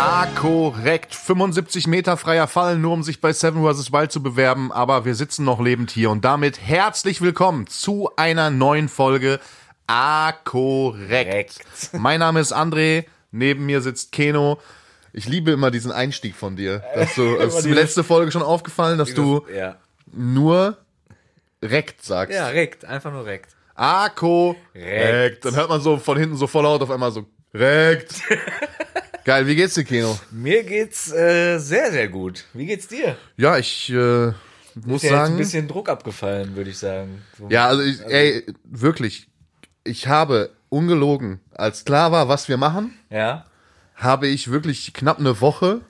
Ah, korrekt. 75 Meter freier Fall, nur um sich bei Seven vs. Wild zu bewerben, aber wir sitzen noch lebend hier und damit herzlich willkommen zu einer neuen Folge Ah, korrekt. Mein Name ist André, neben mir sitzt Keno. Ich liebe immer diesen Einstieg von dir. Dass du, es ist mir letzte Folge schon aufgefallen, dass du Ja. nur rekt sagst. Ja, rekt, einfach nur rekt. Ah, korrekt. Rekt. Dann hört man so von hinten so voll laut auf einmal so rekt. Geil, wie geht's dir, Keno? Mir geht's äh, sehr, sehr gut. Wie geht's dir? Ja, ich äh, muss Ist ja jetzt sagen. ein bisschen Druck abgefallen, würde ich sagen. So. Ja, also, ich, ey, wirklich, ich habe ungelogen, als klar war, was wir machen, Ja? habe ich wirklich knapp eine Woche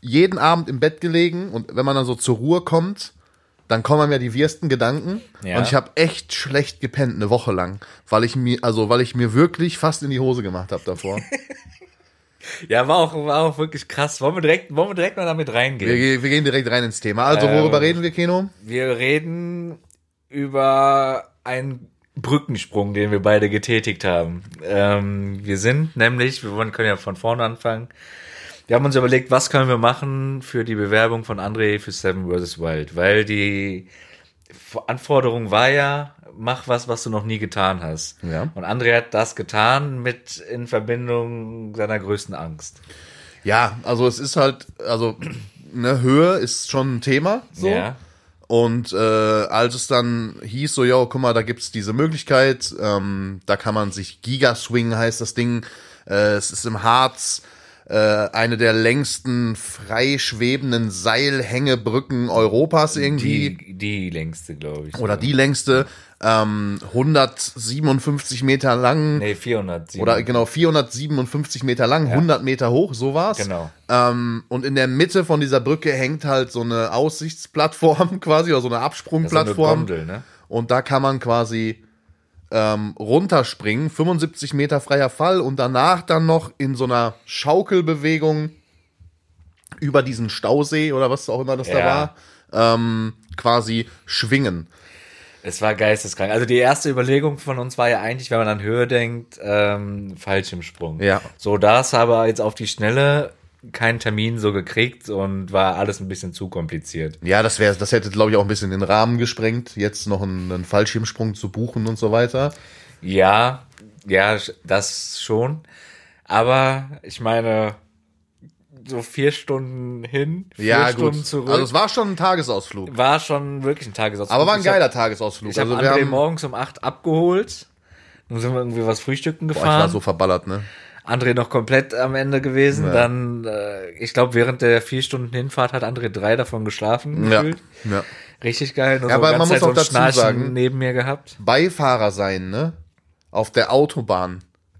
jeden Abend im Bett gelegen und wenn man dann so zur Ruhe kommt, dann kommen ja die wirsten Gedanken Ja. und ich habe echt schlecht gepennt eine Woche lang, weil ich mir also weil ich mir wirklich fast in die Hose gemacht habe davor. Ja, war auch, war auch wirklich krass. Wollen wir direkt, wollen wir direkt mal damit wir, reingehen? ge- wir gehen direkt rein ins Thema. Also worüber Ähm, reden wir, Keno? Wir reden über einen Brückensprung, den wir beide getätigt haben. Ähm, wir sind nämlich, wir wollen, können ja von vorne anfangen. Wir haben uns überlegt, was können wir machen für die Bewerbung von André für Seven vs. Wild, weil die Anforderung war ja, mach was, was du noch nie getan hast. Ja. Und André hat das getan mit in Verbindung seiner größten Angst. Ja, also es ist halt also eine Höhe ist schon ein Thema so. Ja. Und äh, als es dann hieß, so, ja, guck mal, da gibt's diese Möglichkeit, ähm, da kann man sich Gigaswing heißt das Ding, äh, es ist im Harz äh, eine der längsten frei schwebenden Seilhängebrücken Europas irgendwie. Die, die längste, glaube ich. oder die längste, ähm, 157 Meter lang. Nee, 400. Oder genau 457 Meter lang, 100 Meter hoch, so war's. Genau. Ähm, und in der Mitte von dieser Brücke hängt halt so eine Aussichtsplattform quasi oder so eine So Absprungplattform. eine Gondel, ne? Und da kann man quasi ähm, runterspringen, 75 Meter freier Fall und danach dann noch in so einer Schaukelbewegung über diesen Stausee oder was auch immer das da Ja. war, ähm, quasi schwingen. Es war geisteskrank. Also die erste Überlegung von uns war ja eigentlich, wenn man an Höhe denkt, ähm, Fallschirmsprung. Ja. So, das aber jetzt auf die Schnelle keinen Termin so gekriegt und war alles ein bisschen zu kompliziert. Ja, das wäre, das hätte, glaube ich, auch ein bisschen den Rahmen gesprengt, jetzt noch einen, einen Fallschirmsprung zu buchen und so weiter. Ja, ja, das schon. Aber ich meine, so vier Stunden hin, vier Ja, Stunden gut. zurück, Also es war schon ein Tagesausflug. war schon wirklich ein Tagesausflug. Aber war ein Ich hab- geiler Tagesausflug. Ich habe also wir André haben, morgens um acht abgeholt. Dann sind wir irgendwie was frühstücken boah, ich gefahren. war so verballert, ne? André noch komplett am Ende gewesen. Ja. Dann, äh, ich glaube, während der vier Stunden Hinfahrt hat André drei davon geschlafen. Ja. Gefühlt. ja. Richtig geil. Nur Ja, aber ganze man muss Zeit so auch dazu Schnarchen sagen- neben mir gehabt. Beifahrer sein, ne? Auf der Autobahn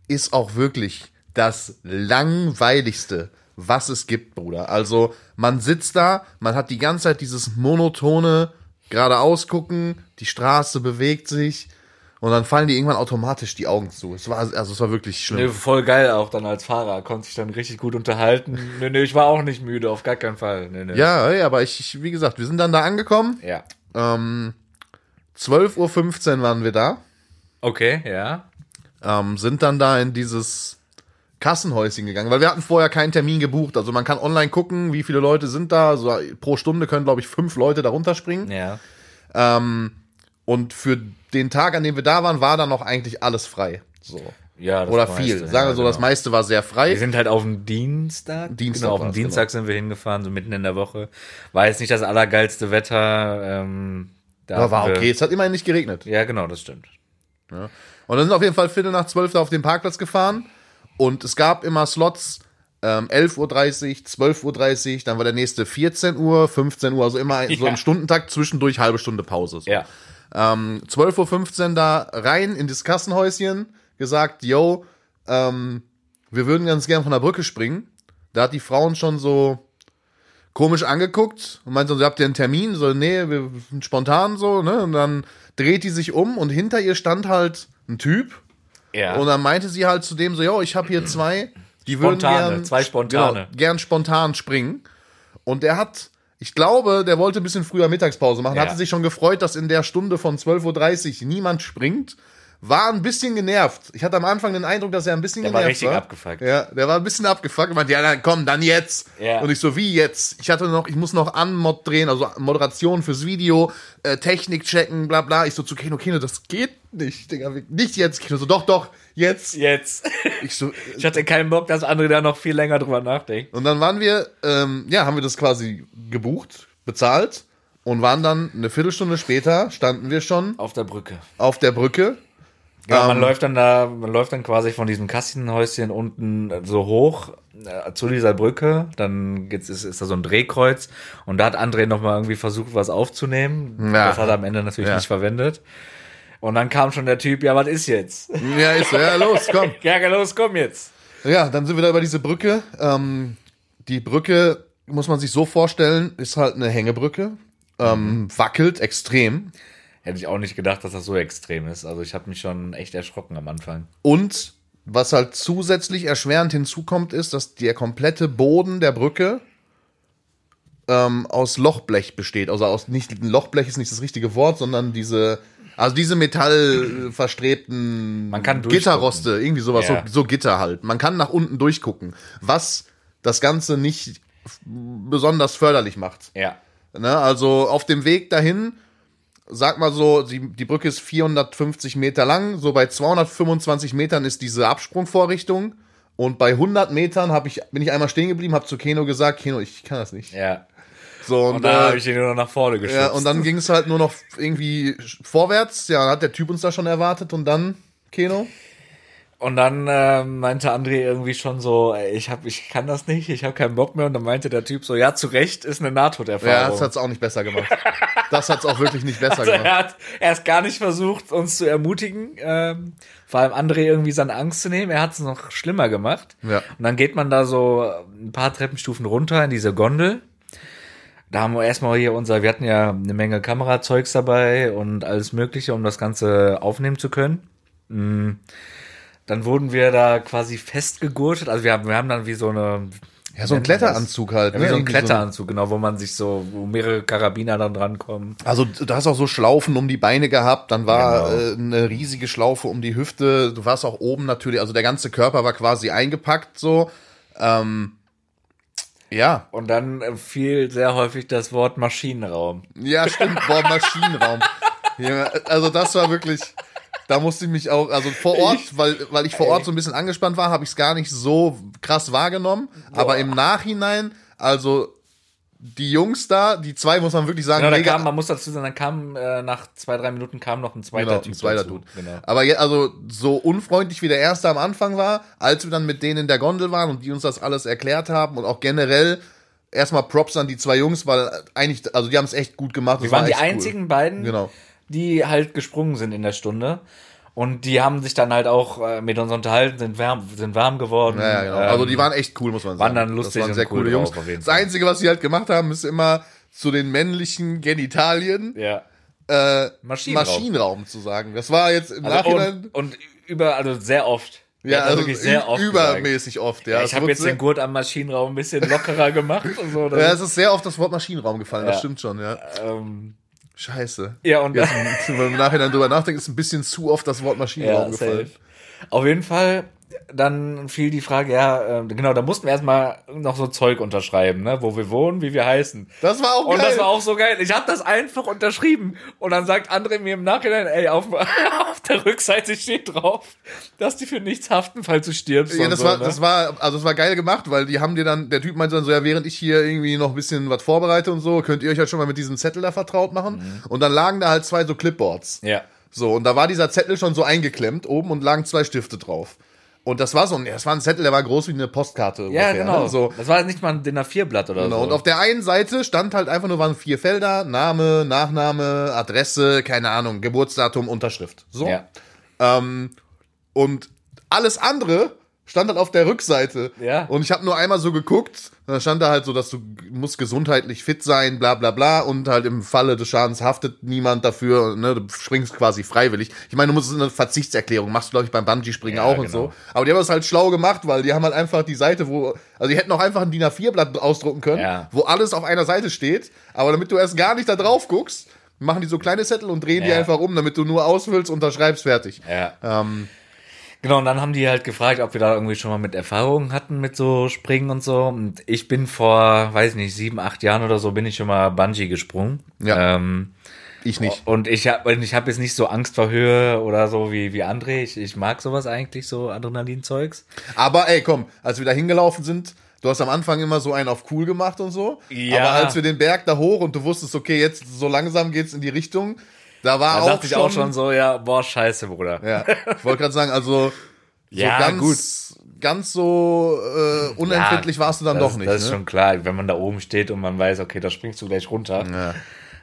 ist auch wirklich das langweiligste, was es gibt, Bruder. Also, man sitzt da, man hat die ganze Zeit dieses monotone geradeaus gucken, die Straße bewegt sich und dann fallen die irgendwann automatisch die Augen zu. Es war also es war wirklich schlimm. Nee, voll geil auch dann als Fahrer. Konnte sich dann richtig gut unterhalten. nee, nee, ich war auch nicht müde, auf gar keinen Fall. Nee, nee. Ja, ja, aber ich, ich, wie gesagt, wir sind dann da angekommen. Ja. Ähm, 12.15 Uhr waren wir da. Okay, ja. ähm, sind dann da in dieses Kassenhäuschen gegangen, weil wir hatten vorher keinen Termin gebucht. Also man kann online gucken, wie viele Leute sind da. So pro Stunde können, glaube ich, fünf Leute da runterspringen. Ja. Ähm, und für den Tag, an dem wir da waren, war dann noch eigentlich alles frei. So. Ja, das Oder meiste, viel. Sagen wir so, ja, das genau. meiste war sehr frei. Wir sind halt auf dem Dienstag. Dienstag Genau, auf dem Dienstag sind wir hingefahren, so mitten in der Woche. War jetzt nicht das allergeilste Wetter. Ähm, da Aber war okay. Es hat immerhin nicht geregnet. Ja, genau, das stimmt. Und dann sind auf jeden Fall Viertel nach zwölf da auf den Parkplatz gefahren. Und es gab immer Slots, ähm, 11.30 Uhr, 12.30 Uhr, dann war der nächste 14 Uhr, 15 Uhr, also immer so Ja. im Stundentakt, zwischendurch halbe Stunde Pause. So. Ja. Ähm, 12.15 Uhr da rein in das Kassenhäuschen, gesagt, yo, ähm, wir würden ganz gern von der Brücke springen. Da hat die Frauen schon so komisch angeguckt und meinte so, habt ihr einen Termin? So, nee, wir sind spontan so, ne? Und dann dreht die sich um und hinter ihr stand halt ein Typ Ja. und dann meinte sie halt zu dem so, yo, ich habe hier zwei, die Spontane, würden gern, zwei Spontane. Genau, gern spontan springen. Und der hat, ich glaube, der wollte ein bisschen früher Mittagspause machen, Ja. hatte sich schon gefreut, dass in der Stunde von 12.30 Uhr niemand springt, war ein bisschen genervt. Ich hatte am Anfang den Eindruck, dass er ein bisschen Der war genervt richtig abgefuckt. Ja, der war ein bisschen abgefuckt. Er meinte, ja, dann komm, dann jetzt. Ja. Und ich so, wie jetzt? Ich hatte noch, ich muss noch Anmod drehen, also Moderation fürs Video, äh, Technik checken, bla bla. Ich so zu Keno, Keno, das geht nicht, Digga, nicht jetzt. Keno so, doch, doch, jetzt. Jetzt. Ich so, Ich hatte keinen Bock, dass andere da noch viel länger drüber nachdenken. und dann waren wir, ähm, ja, haben wir das quasi gebucht, bezahlt und waren dann eine Viertelstunde später, standen wir schon Auf der Brücke. auf der Brücke. Ja, man Ähm, läuft dann da, man läuft dann quasi von diesem Kassenhäuschen unten so hoch äh, zu dieser Brücke. Dann geht's, ist, ist da so ein Drehkreuz und da hat André noch mal irgendwie versucht, was aufzunehmen. Ja. Das hat er am Ende natürlich Ja. nicht verwendet. Und dann kam schon der Typ, ja, was ist jetzt? Ja, ist so, ja, los, komm. Ja, los, komm jetzt. Ja, dann sind wir da über diese Brücke. Ähm, die Brücke, muss man sich so vorstellen, ist halt eine Hängebrücke. Ähm, wackelt extrem. Hätte ich auch nicht gedacht, dass das so extrem ist. Also ich habe mich schon echt erschrocken am Anfang. Und was halt zusätzlich erschwerend hinzukommt, ist, dass der komplette Boden der Brücke ähm, aus Lochblech besteht. Also aus nicht Lochblech ist nicht das richtige Wort, sondern diese also diese metallverstrebten Man kann durchgucken. Gitterroste, irgendwie sowas, Ja. so, so Gitter halt. Man kann nach unten durchgucken, was das Ganze nicht besonders förderlich macht. Ja. Ne? Also auf dem Weg dahin, sag mal so, die, die Brücke ist 450 Meter lang, so bei 225 Metern ist diese Absprungvorrichtung und bei 100 Metern ich, bin ich einmal stehen geblieben, habe zu Keno gesagt, Keno, ich kann das nicht. Ja. So, und, Und dann habe äh, ich ihn nur noch nach vorne geschubst. ja, und dann ging es halt nur noch irgendwie vorwärts, ja, hat der Typ uns da schon erwartet und dann, Keno? Und dann äh, meinte André irgendwie schon so, ey, ich hab, ich kann das nicht, ich habe keinen Bock mehr. Und dann meinte der Typ so, ja, zu Recht ist eine Ja, Nahtoderfahrung. das hat's auch nicht besser gemacht. Das hat's auch wirklich nicht besser also gemacht. er hat erst gar nicht versucht, uns zu ermutigen, ähm, vor allem André irgendwie seine Angst zu nehmen. Er hat es noch schlimmer gemacht. Ja. Und dann geht man da so ein paar Treppenstufen runter in diese Gondel. Da haben wir erstmal hier unser, wir hatten ja eine Menge Kamerazeugs dabei und alles Mögliche, um das Ganze aufnehmen zu können. Mm. Dann wurden wir da quasi festgegurtet. Also wir haben, wir haben dann wie so eine. Ja, so ein Kletteranzug halt. Ja, ne? wie so ein Kletteranzug, genau, wo man sich so, wo mehrere Karabiner dann drankommen. Also du hast auch so Schlaufen um die Beine gehabt, dann war Genau. äh, eine riesige Schlaufe um die Hüfte, du warst auch oben natürlich, also der ganze Körper war quasi eingepackt so. Ähm, ja, Und dann äh, fiel sehr häufig das Wort Maschinenraum. ja stimmt, boah, Maschinenraum. Ja, also das war wirklich, da musste ich mich auch, also vor Ort, weil, weil ich vor Ort so ein bisschen angespannt war, habe ich es gar nicht so krass wahrgenommen, aber im Nachhinein, also die Jungs da, die zwei muss man wirklich sagen, Genau, mega- kam, man muss dazu sagen, dann kam äh, nach zwei, drei Minuten kam noch ein zweiter Genau, Typ ein zweiter dazu. Dude. Genau. Aber je, also so unfreundlich wie der erste am Anfang war, als wir dann mit denen in der Gondel waren und die uns das alles erklärt haben und auch generell erstmal Props an die zwei Jungs, weil eigentlich, also die haben es echt gut gemacht. Wir waren die einzigen beiden, Genau. die halt gesprungen sind in der Stunde. Und die haben sich dann halt auch äh, mit uns unterhalten, sind warm, sind warm geworden. Ja, genau. Ähm, also die waren echt cool, muss man sagen. waren dann lustig Das waren sehr cool coole Jungs. Das. Einzige, was sie halt gemacht haben, ist immer zu den männlichen Genitalien Ja. äh, Maschinenraum. Maschinenraum zu sagen. Das war jetzt im Also Nachhinein und, und über, also sehr oft. Ja, das also wirklich sehr oft übermäßig oft. Ja, gesagt. Ich habe jetzt den Gurt am Maschinenraum ein bisschen lockerer gemacht und so. ja, es ist sehr oft das Wort Maschinenraum gefallen, das Ja. stimmt schon, ja. ähm, Scheiße. ja, und Jetzt, wenn man im Nachhinein drüber nachdenkt, ist ein bisschen zu oft das Wort Maschinenraum Ja, gefallen. safe. Auf jeden Fall, dann fiel die Frage, ja, äh, genau, da mussten wir erstmal noch so Zeug unterschreiben, ne, wo wir wohnen, wie wir heißen. Das war auch Und geil. das war auch so geil. Ich habe das einfach unterschrieben. Und dann sagt André mir im Nachhinein, ey, auf, auf der Rückseite steht drauf, dass die für nichts haften, falls du stirbst. ja, und das so, war, ne? das war, also das war geil gemacht, weil die haben dir dann, der Typ meinte dann so, ja, während ich hier irgendwie noch ein bisschen was vorbereite und so, könnt ihr euch halt schon mal mit diesem Zettel da vertraut machen. Und dann lagen da halt zwei so Clipboards. Ja. So, und da war dieser Zettel schon so eingeklemmt oben und lagen zwei Stifte drauf. Und das war so ein, das war ein Zettel, der war groß wie eine Postkarte. Ja, ungefähr, genau. Ne? So, Das war nicht mal ein DIN A4-Blatt oder Genau, so. und auf der einen Seite stand halt einfach nur, waren vier Felder, Name, Nachname, Adresse, keine Ahnung, Geburtsdatum, Unterschrift. So. ja. Ähm, und alles andere stand halt auf der Rückseite. Ja. Und ich habe nur einmal so geguckt, da stand da halt so, dass du musst gesundheitlich fit sein, bla bla bla. Und halt im Falle des Schadens haftet niemand dafür, ne, du springst quasi freiwillig. Ich meine, du musst eine Verzichtserklärung, machst du, glaube ich, beim Bungee-Springen Ja, auch und genau. so. Aber die haben das halt schlau gemacht, weil die haben halt einfach die Seite, wo, also die hätten auch einfach ein DIN A4-Blatt ausdrucken können, Ja. wo alles auf einer Seite steht. Aber damit du erst gar nicht da drauf guckst, machen die so kleine Zettel und drehen die Ja. einfach um, damit du nur ausfüllst, unterschreibst, fertig. Ja. Ähm, Genau, und dann haben die halt gefragt, ob wir da irgendwie schon mal mit Erfahrungen hatten mit so Springen und so. Und ich bin vor, weiß nicht, sieben, acht Jahren oder so, bin ich schon mal Bungee gesprungen. Ja. Ähm, ich nicht. und ich habe ich hab jetzt nicht so Angst vor Höhe oder so wie, wie André. Ich, ich mag sowas eigentlich, so Adrenalinzeugs. Aber ey, komm, als wir da hingelaufen sind, du hast am Anfang immer so einen auf cool gemacht und so. Ja. Aber als wir den Berg da hoch und du wusstest, okay, jetzt so langsam geht's in die Richtung, da war Da auch, dachte ich schon, auch schon so, ja, boah, scheiße, Bruder. Ja, ich wollte gerade sagen, also so Ja, ganz, ganz so äh, unempfindlich warst du dann das, doch nicht. Das ist ne? schon klar, wenn man da oben steht und man weiß, okay, da springst du gleich runter, Ja.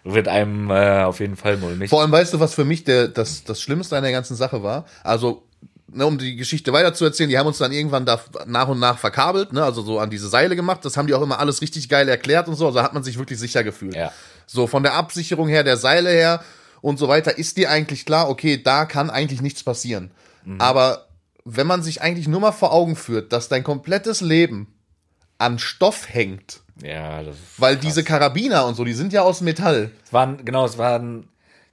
wird einem äh, auf jeden Fall mulmig. Vor allem weißt du, was für mich der, das, das Schlimmste an der ganzen Sache war? Also, ne, um die Geschichte weiter zu erzählen, die haben uns dann irgendwann da nach und nach verkabelt, ne, also so an diese Seile gemacht. Das haben die auch immer alles richtig geil erklärt und so. Also hat man sich wirklich sicher gefühlt. Ja. So von der Absicherung her, der Seile her und so weiter, ist dir eigentlich klar, okay, da kann eigentlich nichts passieren. Mhm. Aber wenn man sich eigentlich nur mal vor Augen führt, dass dein komplettes Leben an Stoff hängt, Ja, das weil diese Karabiner und so, die sind ja aus Metall. Es waren, genau, es waren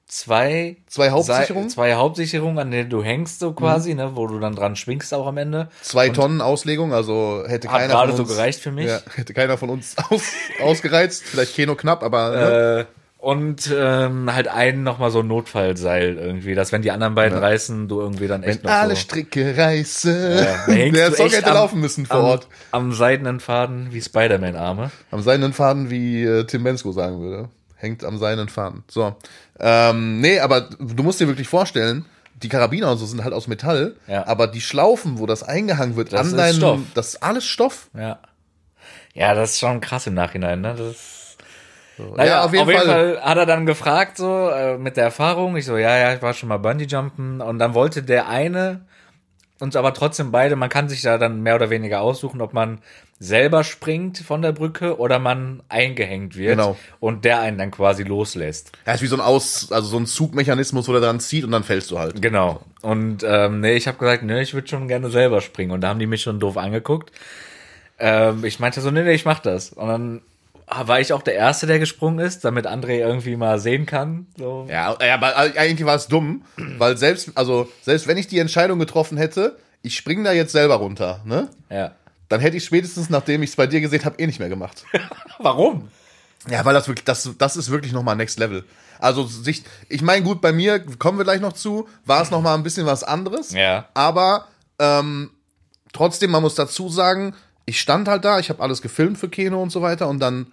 zwei, Zwei Hauptsicherungen? Zwei Hauptsicherungen, an denen du hängst so quasi, ne, wo du dann dran schwingst auch am Ende. Zwei Tonnen Auslegung, also hätte keiner gerade von so uns, gereicht für mich. Ja, hätte keiner von uns aus, ausgereizt. Vielleicht Keno knapp, aber ne? Äh, und ähm, halt ein nochmal so ein Notfallseil irgendwie, dass wenn die anderen beiden reißen, du irgendwie dann echt wenn noch alle so Stricke reißen. da hängst Der Song hätte am- laufen müssen vor am, Ort. am seidenen Faden wie Spider-Man-Arme. Am seinen Faden, wie äh, Tim Bensko sagen würde. Hängt am seinen Faden. So. Ähm, nee, aber du musst dir wirklich vorstellen, die Karabiner und so sind halt aus Metall, Ja. aber die Schlaufen, wo das eingehangen wird, Das an ist deinem, Stoff. das ist alles Stoff. Ja. Ja, das ist schon krass im Nachhinein, ne? Das So. Naja, auf jeden, Fall. hat er dann gefragt, so, äh, mit der Erfahrung. Ich so, ja, ja, ich war schon mal Bungee-Jumpen. Und dann wollte der eine uns aber trotzdem beide, man kann sich da dann mehr oder weniger aussuchen, ob man selber springt von der Brücke oder man eingehängt wird. Genau. Und der einen dann quasi loslässt. Ja, ist wie so ein Aus, also so ein Zugmechanismus, wo der dran zieht und dann fällst du halt. Genau. Und ähm, nee, ich habe gesagt, nee, ich würde schon gerne selber springen. Und da haben die mich schon doof angeguckt. Ähm, ich meinte so, nee, nee, ich mach das. Und dann war ich auch der Erste, der gesprungen ist, damit André irgendwie mal sehen kann. So. Ja, ja, aber eigentlich war es dumm, weil selbst, also selbst wenn ich die Entscheidung getroffen hätte, ich spring da jetzt selber runter, ne? ja. Dann hätte ich spätestens, nachdem ich es bei dir gesehen habe, eh nicht mehr gemacht. Warum? Ja, weil das wirklich, das, das ist wirklich nochmal Next Level. Also sich, ich meine, gut, bei mir kommen wir gleich noch zu, war es nochmal ein bisschen was anderes. Ja. Aber ähm, trotzdem, man muss dazu sagen, ich stand halt da, ich habe alles gefilmt für Keno und so weiter und dann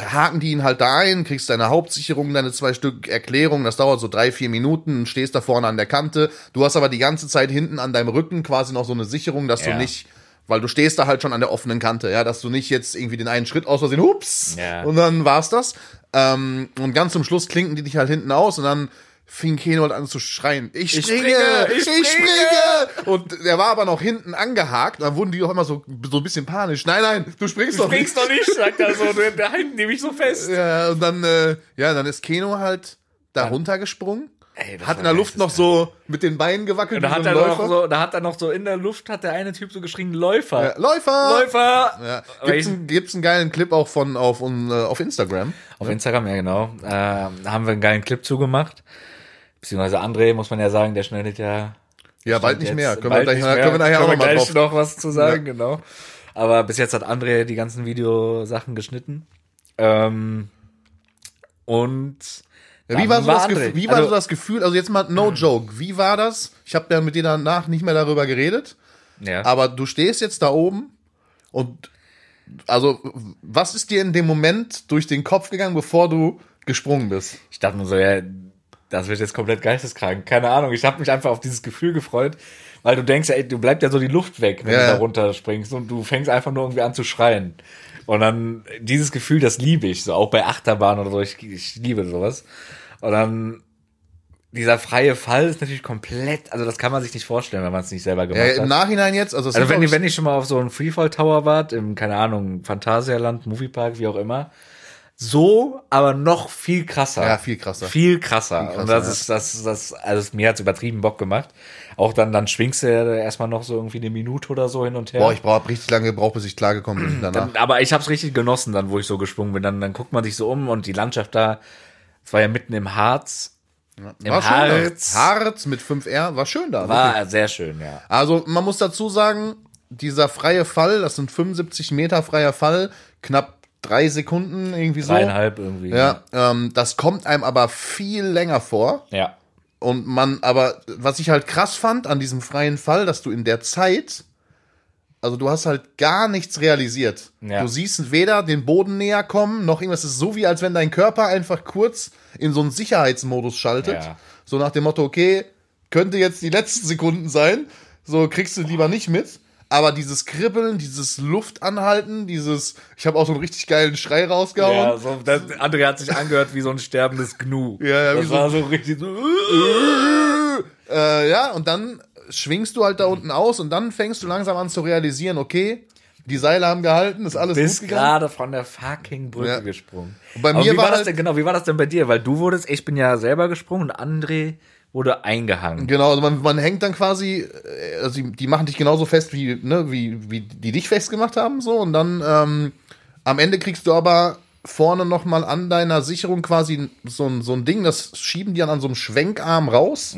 haken die ihn halt da ein, kriegst deine Hauptsicherung, deine zwei Stück Erklärung, das dauert so drei, vier Minuten, stehst da vorne an der Kante, du hast aber die ganze Zeit hinten an deinem Rücken quasi noch so eine Sicherung, dass Ja. du nicht, weil du stehst da halt schon an der offenen Kante, ja, dass du nicht jetzt irgendwie den einen Schritt aus Versehen, hups, Ja. und dann war's das. Ähm, und ganz zum Schluss klinken die dich halt hinten aus und dann fing Keno halt an zu schreien, ich Ich springe, springe, ich ich springe! springe! Und der war aber noch hinten angehakt, dann wurden die auch immer so, so ein bisschen panisch, nein, nein, du springst doch nicht. doch nicht, sagt er so. Da halten die mich so fest. Ja, und dann, äh, ja, dann ist Keno halt da runtergesprungen. Ey, hat in der Luft noch so mit den Beinen gewackelt Da wie hat, so er noch so, da hat er noch so in der Luft, hat der eine Typ so geschrien, Läufer. Ja, Läufer! Läufer! Ja. Gibt's, ich- einen, gibt's einen geilen Clip auch von auf, äh, auf Instagram. Auf Instagram, ja genau. Äh, haben wir einen geilen Clip zugemacht. Beziehungsweise André, muss man ja sagen, der schneidet ja. Ja, bald nicht mehr. Können wir gleich, nicht können wir nachher Können auch noch gleich noch was zu sagen, genau. Aber bis jetzt hat André die ganzen Videosachen geschnitten. Ähm, und Ja, wie war, so das André. Gefühl, wie war Also- so das Gefühl? Also jetzt mal no joke. Wie war das? Ich habe ja mit dir danach nicht mehr darüber geredet. ja. Aber du stehst jetzt da oben und also was ist dir in dem Moment durch den Kopf gegangen, bevor du gesprungen bist? Ich dachte nur so, ja, das wird jetzt komplett geisteskrank. Keine Ahnung. Ich habe mich einfach auf dieses Gefühl gefreut, weil du denkst, ey, du bleibt ja so die Luft weg, wenn Ja, du da runterspringst und du fängst einfach nur irgendwie an zu schreien. Und dann dieses Gefühl, das liebe ich, so auch bei Achterbahn oder so. Ich, ich liebe sowas. Und dann dieser freie Fall ist natürlich komplett, also das kann man sich nicht vorstellen, wenn man es nicht selber gemacht Ja, hat. Im Nachhinein jetzt, also, Also wenn, wenn ich schon mal auf so einem Freefall Tower wart, im, keine Ahnung, Phantasialand, Moviepark, wie auch immer, so, aber noch viel krasser. Ja, viel krasser. Viel krasser. krasser, Und das ja. ist, das, das, also mir hat's übertrieben Bock gemacht. Auch dann, dann schwingst du ja erstmal noch so irgendwie eine Minute oder so hin und her. boah, ich brauche richtig lange gebraucht, bis ich klargekommen bin danach. dann, aber ich hab's richtig genossen dann, wo ich so gesprungen bin. Dann, dann guckt man sich so um und die Landschaft da Es war ja mitten im Harz. Im War schön Harz. da. Harz mit 5R, war schön da. War sehr schön, ja. Also man muss dazu sagen, dieser freie Fall, das sind 75 Meter freier Fall, knapp drei Sekunden irgendwie so. Dreieinhalb irgendwie. Ja, ähm, das kommt einem aber viel länger vor. Ja. Und man, aber was ich halt krass fand an diesem freien Fall, dass du in der Zeit, also du hast halt gar nichts realisiert. Ja. Du siehst weder den Boden näher kommen, noch irgendwas. Es ist so wie, als wenn dein Körper einfach kurz in so einen Sicherheitsmodus schaltet. Ja. So nach dem Motto, okay, könnte jetzt die letzten Sekunden sein. So kriegst du lieber nicht mit. Aber dieses Kribbeln, dieses Luftanhalten, dieses, ich habe auch so einen richtig geilen Schrei rausgehauen. Ja, so, das, André hat sich angehört wie so ein sterbendes Gnu. Ja, ja, wie das so- war so richtig so. Äh, ja, und dann schwingst du halt da unten aus und dann fängst du langsam an zu realisieren, okay, die Seile haben gehalten, ist alles Bist gut gegangen. gerade von der fucking Brücke Ja. gesprungen. Und bei Aber mir wie war war das halt- denn genau? Wie war das denn bei dir? Weil du wurdest, ich bin ja selber gesprungen und André wurde eingehangen. Genau, also man, man hängt dann quasi, äh, also die, die machen dich genauso fest, wie, ne, wie, wie die dich festgemacht haben, so, und dann ähm, am Ende kriegst du aber vorne nochmal an deiner Sicherung quasi so ein, so ein Ding, das schieben die dann an so einem Schwenkarm raus.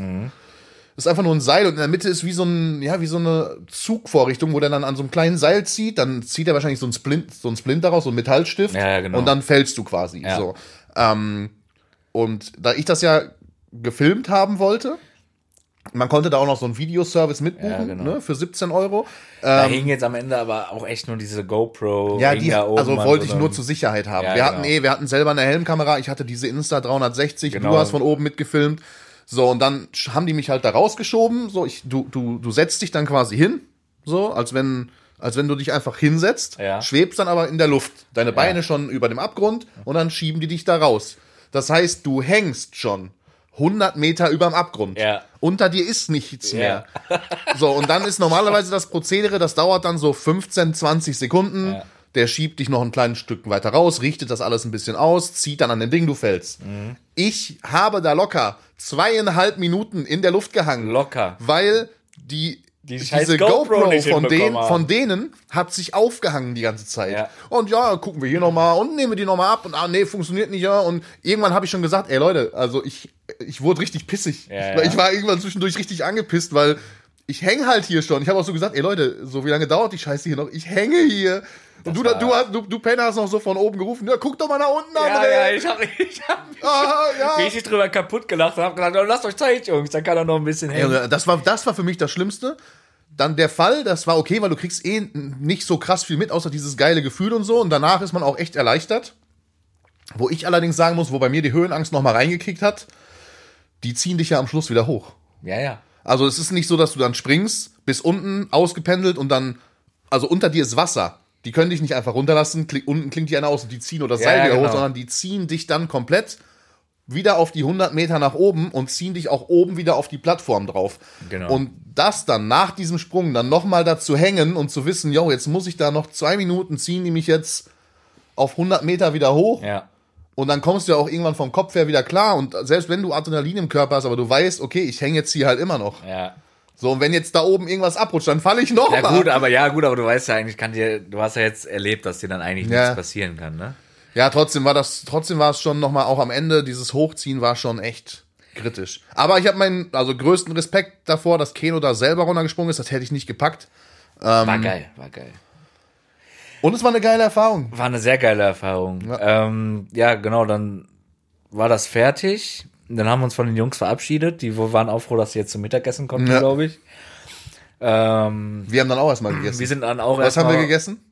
Das ist einfach nur ein Seil und in der Mitte ist wie so ein, ja, wie so eine Zugvorrichtung, wo der dann an so einem kleinen Seil zieht, dann zieht er wahrscheinlich so ein Splint, so ein Splint daraus, so ein Metallstift. Ja, ja, genau. Und dann fällst du quasi. Ja. So. Ähm, und da ich das ja gefilmt haben wollte, man konnte da auch noch so einen Videoservice mitbuchen, Ja, genau. ne, für 17 Euro. Da Ähm, hing jetzt am Ende aber auch echt nur diese GoPro. ja, die, also wollte ich nur zur Sicherheit haben. Ja, wir hatten genau. eh, wir hatten selber eine Helmkamera, ich hatte diese Insta 360, Genau. du hast von oben mitgefilmt. So, und dann haben die mich halt da rausgeschoben. So, ich, du, du, du setzt dich dann quasi hin, so, als wenn, als wenn du dich einfach hinsetzt, Ja. schwebst dann aber in der Luft. Deine Beine schon über dem Abgrund und dann schieben die dich da raus. Das heißt, du hängst schon 100 Meter überm Abgrund. Ja. Unter dir ist nichts mehr. So, und dann ist normalerweise das Prozedere, das dauert dann so 15, 20 Sekunden. Ja. Der schiebt dich noch ein kleines Stück weiter raus, richtet das alles ein bisschen aus, zieht dann an den Ding, du fällst. Ich habe da locker zweieinhalb Minuten in der Luft gehangen. Locker. Weil die, Die diese GoPro GoPro, von, haben. von denen hat sich aufgehangen die ganze Zeit. Ja. Und ja, gucken wir hier nochmal und nehmen wir die nochmal ab und ah, nee, funktioniert nicht, ja. Und irgendwann habe ich schon gesagt, ey Leute, also ich, ich wurde richtig pissig. Ja, ich, ja. ich war irgendwann zwischendurch richtig angepisst, weil ich hänge halt hier schon. Ich habe auch so gesagt, ey Leute, so wie lange dauert die Scheiße hier noch? Ich hänge hier. Und du, du, du, du Penner hast noch so von oben gerufen, ja, guck doch mal nach unten, Ja, André. ja, ich hab, ich hab ah, ja. richtig drüber kaputt gelacht und hab gesagt, oh, lasst euch Zeit, Jungs, dann kann er noch ein bisschen hängen. Junge, das war, das war für mich das Schlimmste. Dann der Fall, das war okay, weil du kriegst eh nicht so krass viel mit, außer dieses geile Gefühl und so. Und danach ist man auch echt erleichtert. Wo ich allerdings sagen muss, wo bei mir die Höhenangst nochmal reingekickt hat, die ziehen dich ja am Schluss wieder hoch. Ja, ja. Also es ist nicht so, dass du dann springst, bis unten ausgependelt und dann, also unter dir ist Wasser. Die können dich nicht einfach runterlassen, klick, unten klingt die einer aus und die ziehen oder das Ja, Seil ja, wieder genau. hoch, sondern die ziehen dich dann komplett wieder auf die 100 Meter nach oben und ziehen dich auch oben wieder auf die Plattform drauf. Genau. Und das dann nach diesem Sprung dann nochmal dazu hängen und zu wissen, yo, jetzt muss ich da noch zwei Minuten ziehen, die mich jetzt auf 100 Meter wieder hoch. Ja. Und dann kommst du ja auch irgendwann vom Kopf her wieder klar. Und selbst wenn du Adrenalin im Körper hast, aber du weißt, okay, ich hänge jetzt hier halt immer noch. Ja. So, und wenn jetzt da oben irgendwas abrutscht, dann falle ich noch Ja mal. gut, aber ja gut, aber du weißt ja eigentlich, kann dir, du hast ja jetzt erlebt, dass dir dann eigentlich Ja. nichts passieren kann, ne? Ja, trotzdem war das, trotzdem war es schon nochmal, auch am Ende, dieses Hochziehen war schon echt kritisch. Aber ich habe meinen, also größten Respekt davor, dass Keno da selber runtergesprungen ist, das hätte ich nicht gepackt. Ähm, War geil, war geil. Und es war eine geile Erfahrung. War eine sehr geile Erfahrung. Ja, ähm, ja genau, dann war das fertig. Dann haben wir uns von den Jungs verabschiedet. Die waren auch froh, dass sie jetzt zum Mittagessen konnten, Ja. glaube ich. Ähm, Wir haben dann auch erstmal gegessen. wir sind dann auch Was haben wir gegessen?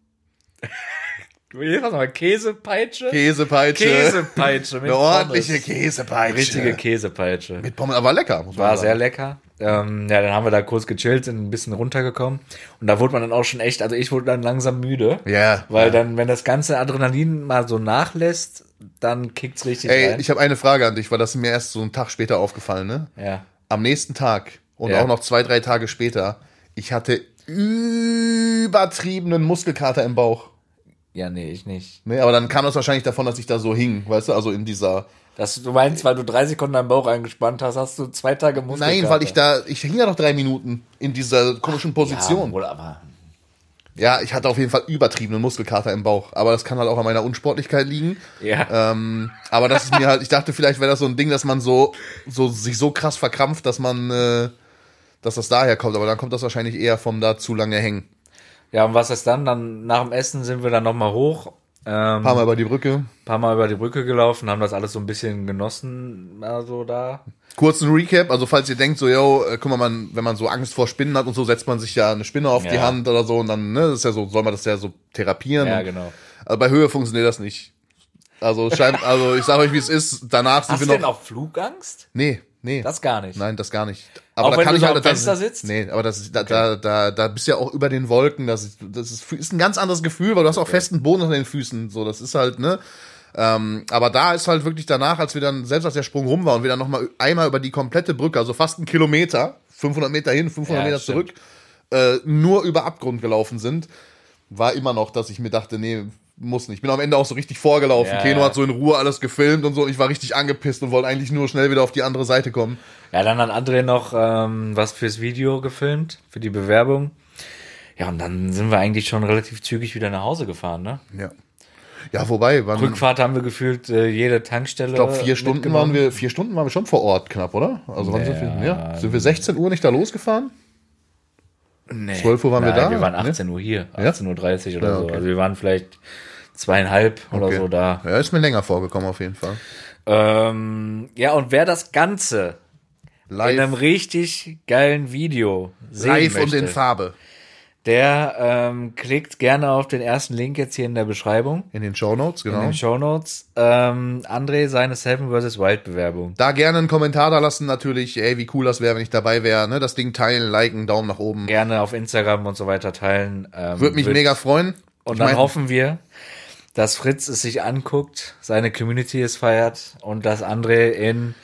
Was haben? Käsepeitsche? Käsepeitsche. Käsepeitsche mit Eine ordentliche Pommes. Käsepeitsche. Richtige Käsepeitsche. Mit Pommes, aber lecker, muss man War sagen. sehr lecker. Ähm, ja, dann haben wir da kurz gechillt, sind ein bisschen runtergekommen. Und da wurde man dann auch schon echt, also ich wurde dann langsam müde. Ja. Weil dann, wenn das ganze Adrenalin mal so nachlässt, dann kickt's richtig Ey, rein. ich habe eine Frage an dich, weil das mir erst so einen Tag später aufgefallen, ne? ja. Am nächsten Tag und Ja. auch noch zwei, drei Tage später, ich hatte übertriebenen Muskelkater im Bauch. Ja, nee, ich nicht. Ne, aber dann kam das wahrscheinlich davon, dass ich da so hing, weißt du, also in dieser. Das, du meinst, weil du drei Sekunden deinen Bauch eingespannt hast, hast du zwei Tage Muskelkater. Nein, weil ich da, ich hing ja noch drei Minuten in dieser komischen Ja, Position. wohl, aber Ja, ich hatte auf jeden Fall übertriebenen Muskelkater im Bauch. Aber das kann halt auch an meiner Unsportlichkeit liegen. Ja. Ähm, aber das ist mir halt, ich dachte, vielleicht wäre das so ein Ding, dass man so, so sich so krass verkrampft, dass man, äh, dass das daher kommt. Aber dann kommt das wahrscheinlich eher vom da zu lange hängen. Ja, und was ist dann? Dann nach dem Essen sind wir dann nochmal hoch. Ähm, Paar Mal über die Brücke. paar Mal über die Brücke gelaufen, haben das alles so ein bisschen genossen, also da. Kurzen Recap, also falls ihr denkt, so, yo, äh, guck mal, man, wenn man so Angst vor Spinnen hat und so, setzt man sich ja eine Spinne auf die Ja. Hand oder so und dann, ne, das ist ja so, soll man das ja so therapieren. Ja, genau. Also bei Höhe funktioniert das nicht. Also scheint, also ich sag euch, wie es ist, danach sind Hast wir du noch. denn auch Flugangst? Nee, nee. Das gar nicht. Nein, das gar nicht. Auch wenn du so am das- Fenster sitzt? Nee, aber das da, da, da, da bist du ja auch über den Wolken. Das ist, das ist, ist ein ganz anderes Gefühl, weil du hast auch festen Boden unter den Füßen. So, das ist halt, ne? Ähm, aber da ist halt wirklich danach, als wir dann, selbst als der Sprung rum war und wir dann nochmal einmal über die komplette Brücke, also fast einen Kilometer, 500 Meter hin, 500 Ja, Meter stimmt. zurück, äh, nur über Abgrund gelaufen sind, war immer noch, dass ich mir dachte, nee, muss nicht. Ich bin am Ende auch so richtig vorgelaufen. Ja, Keno ja. hat so in Ruhe alles gefilmt und so. Ich war richtig angepisst und wollte eigentlich nur schnell wieder auf die andere Seite kommen. Ja, dann hat André noch ähm, was fürs Video gefilmt, für die Bewerbung. Ja, und dann sind wir eigentlich schon relativ zügig wieder nach Hause gefahren, ne? Ja. Ja, wobei, wann, Rückfahrt haben wir gefühlt äh, jede Tankstelle. ich glaube, vier Stunden waren wir, vier Stunden waren wir schon vor Ort knapp, oder? Also wann sind wir, ja, sind wir 16 Uhr nicht da losgefahren? Nee. 12 Uhr waren wir Nein, da? Wir waren Ne? 18 Uhr hier, Ja? 18.30 Uhr oder Ja, so. okay. Also wir waren vielleicht zweieinhalb oder Okay. so da. Ja, ist mir länger vorgekommen auf jeden Fall. Ähm, ja, und wer das Ganze in einem Live, richtig geilen Video sehen live möchte, und in Farbe. der ähm, klickt gerne auf den ersten Link jetzt hier in der Beschreibung. In den Shownotes, In genau. den Shownotes. Ähm, André, seine Seven vs. Wild Bewerbung. Da gerne einen Kommentar da lassen, natürlich, ey, wie cool das wäre, wenn ich dabei wäre, ne? Das Ding teilen, liken, Daumen nach oben. Gerne auf Instagram und so weiter teilen. Ähm, Würde mich wird- mega freuen. Und Ich dann mein- hoffen wir, dass Fritz es sich anguckt, seine Community es feiert und dass André in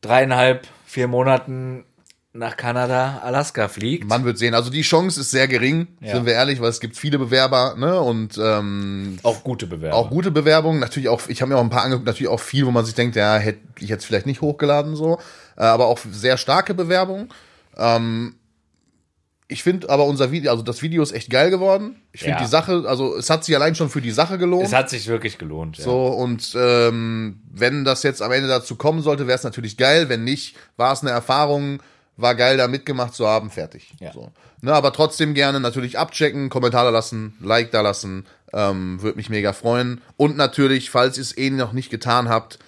dreieinhalb, vier Monaten nach Kanada, Alaska fliegt. Man wird sehen. Also die Chance ist sehr gering, Ja. sind wir ehrlich, weil es gibt viele Bewerber, ne? Und ähm, auch gute Bewerbung. auch gute Bewerbungen. Natürlich auch, ich habe mir auch ein paar angeguckt, natürlich auch viel, wo man sich denkt, ja, hätte ich jetzt vielleicht nicht hochgeladen so. Äh, aber auch sehr starke Bewerbungen. Ähm, ich finde aber unser Video, also das Video ist echt geil geworden. Ich finde Ja. die Sache, also es hat sich allein schon für die Sache gelohnt. Es hat sich wirklich gelohnt. Ja. So, und ähm, wenn das jetzt am Ende dazu kommen sollte, wäre es natürlich geil. Wenn nicht, war es eine Erfahrung, war geil, da mitgemacht zu haben, fertig. Ja. So. Ne, aber trotzdem gerne natürlich abchecken, Kommentar da lassen, Like da lassen, ähm, würde mich mega freuen. Und natürlich, falls ihr es eh noch nicht getan habt,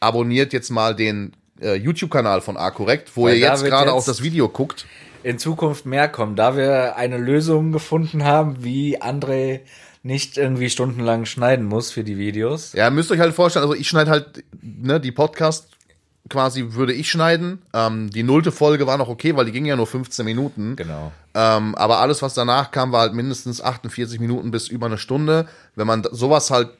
abonniert jetzt mal den äh, YouTube-Kanal von A Korrekt, wo Weil ihr jetzt gerade auch das Video guckt. In Zukunft mehr kommen, da wir eine Lösung gefunden haben, wie André nicht irgendwie stundenlang schneiden muss für die Videos. Ja, müsst euch halt vorstellen, also ich schneide halt, ne, die Podcast quasi würde ich schneiden. Ähm, die nullte Folge war noch okay, weil die ging ja nur 15 Minuten. Genau. Ähm, aber alles, was danach kam, war halt mindestens 48 Minuten bis über eine Stunde. Wenn man sowas halt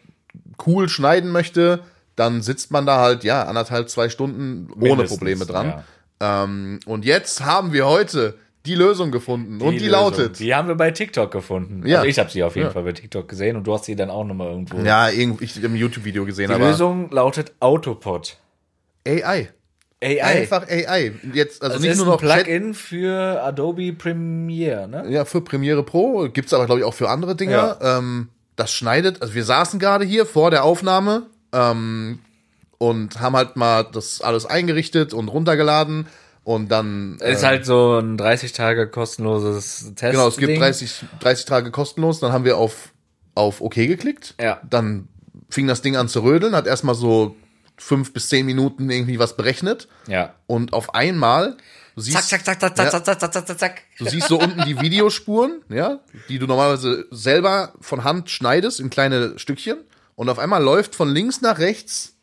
cool schneiden möchte, dann sitzt man da halt, ja, anderthalb, zwei Stunden ohne Mindestens, Probleme dran. ja. Ähm, und jetzt haben wir heute die Lösung gefunden. und die Lösung, lautet. Die haben wir bei TikTok gefunden. Ja. Also ich habe sie auf jeden Ja. Fall bei TikTok gesehen und du hast sie dann auch nochmal irgendwo. ja, irgendwie ich im YouTube-Video gesehen, Die Lösung lautet Autopod. AI. AI. Einfach AI. Jetzt, also das nicht ist nur ein noch Chat, Plugin für Adobe Premiere, ne? Ja, für Premiere Pro gibt's aber, glaube ich, auch für andere Dinger. Ähm, das schneidet, also wir saßen gerade hier vor der Aufnahme ähm, und haben halt mal das alles eingerichtet und runtergeladen und dann. Ist äh, halt so ein 30 Tage kostenloses Test. Genau, es gibt 30, 30 Tage kostenlos, dann haben wir auf, auf OK geklickt. Ja. Dann fing das Ding an zu rödeln, hat erstmal so fünf bis zehn Minuten irgendwie was berechnet Ja. und auf einmal. Du siehst, Zack, zack, zack, zack, Ja. zack, zack, zack, zack, zack, zack. Du siehst so unten die Videospuren, ja, die du normalerweise selber von Hand schneidest in kleine Stückchen. Und auf einmal läuft von links nach rechts,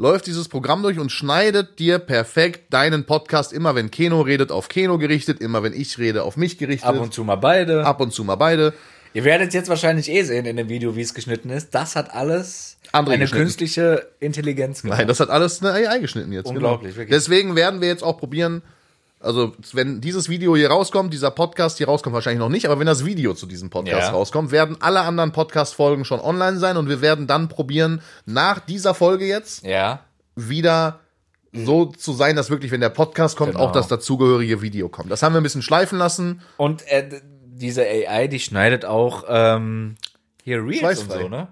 läuft dieses Programm durch und schneidet dir perfekt deinen Podcast immer, wenn Keno redet, auf Keno gerichtet, immer wenn ich rede, auf mich gerichtet. Ab und zu mal beide. Ab und zu mal beide. Ihr werdet jetzt wahrscheinlich eh sehen in dem Video, wie es geschnitten ist. Das hat alles André eine künstliche Intelligenz gemacht. Nein, das hat alles eine AI geschnitten jetzt. Unglaublich, genau. wirklich. Deswegen werden wir jetzt auch probieren, also wenn dieses Video hier rauskommt, dieser Podcast hier rauskommt, wahrscheinlich noch nicht, aber wenn das Video zu diesem Podcast Ja. rauskommt, werden alle anderen Podcast-Folgen schon online sein und wir werden dann probieren, nach dieser Folge jetzt Ja. wieder so zu sein, dass wirklich, wenn der Podcast kommt, Genau. auch das dazugehörige Video kommt. Das haben wir ein bisschen schleifen lassen. Und äh, diese AI, die schneidet auch ähm, hier Reels Schweißfrei. und so, ne?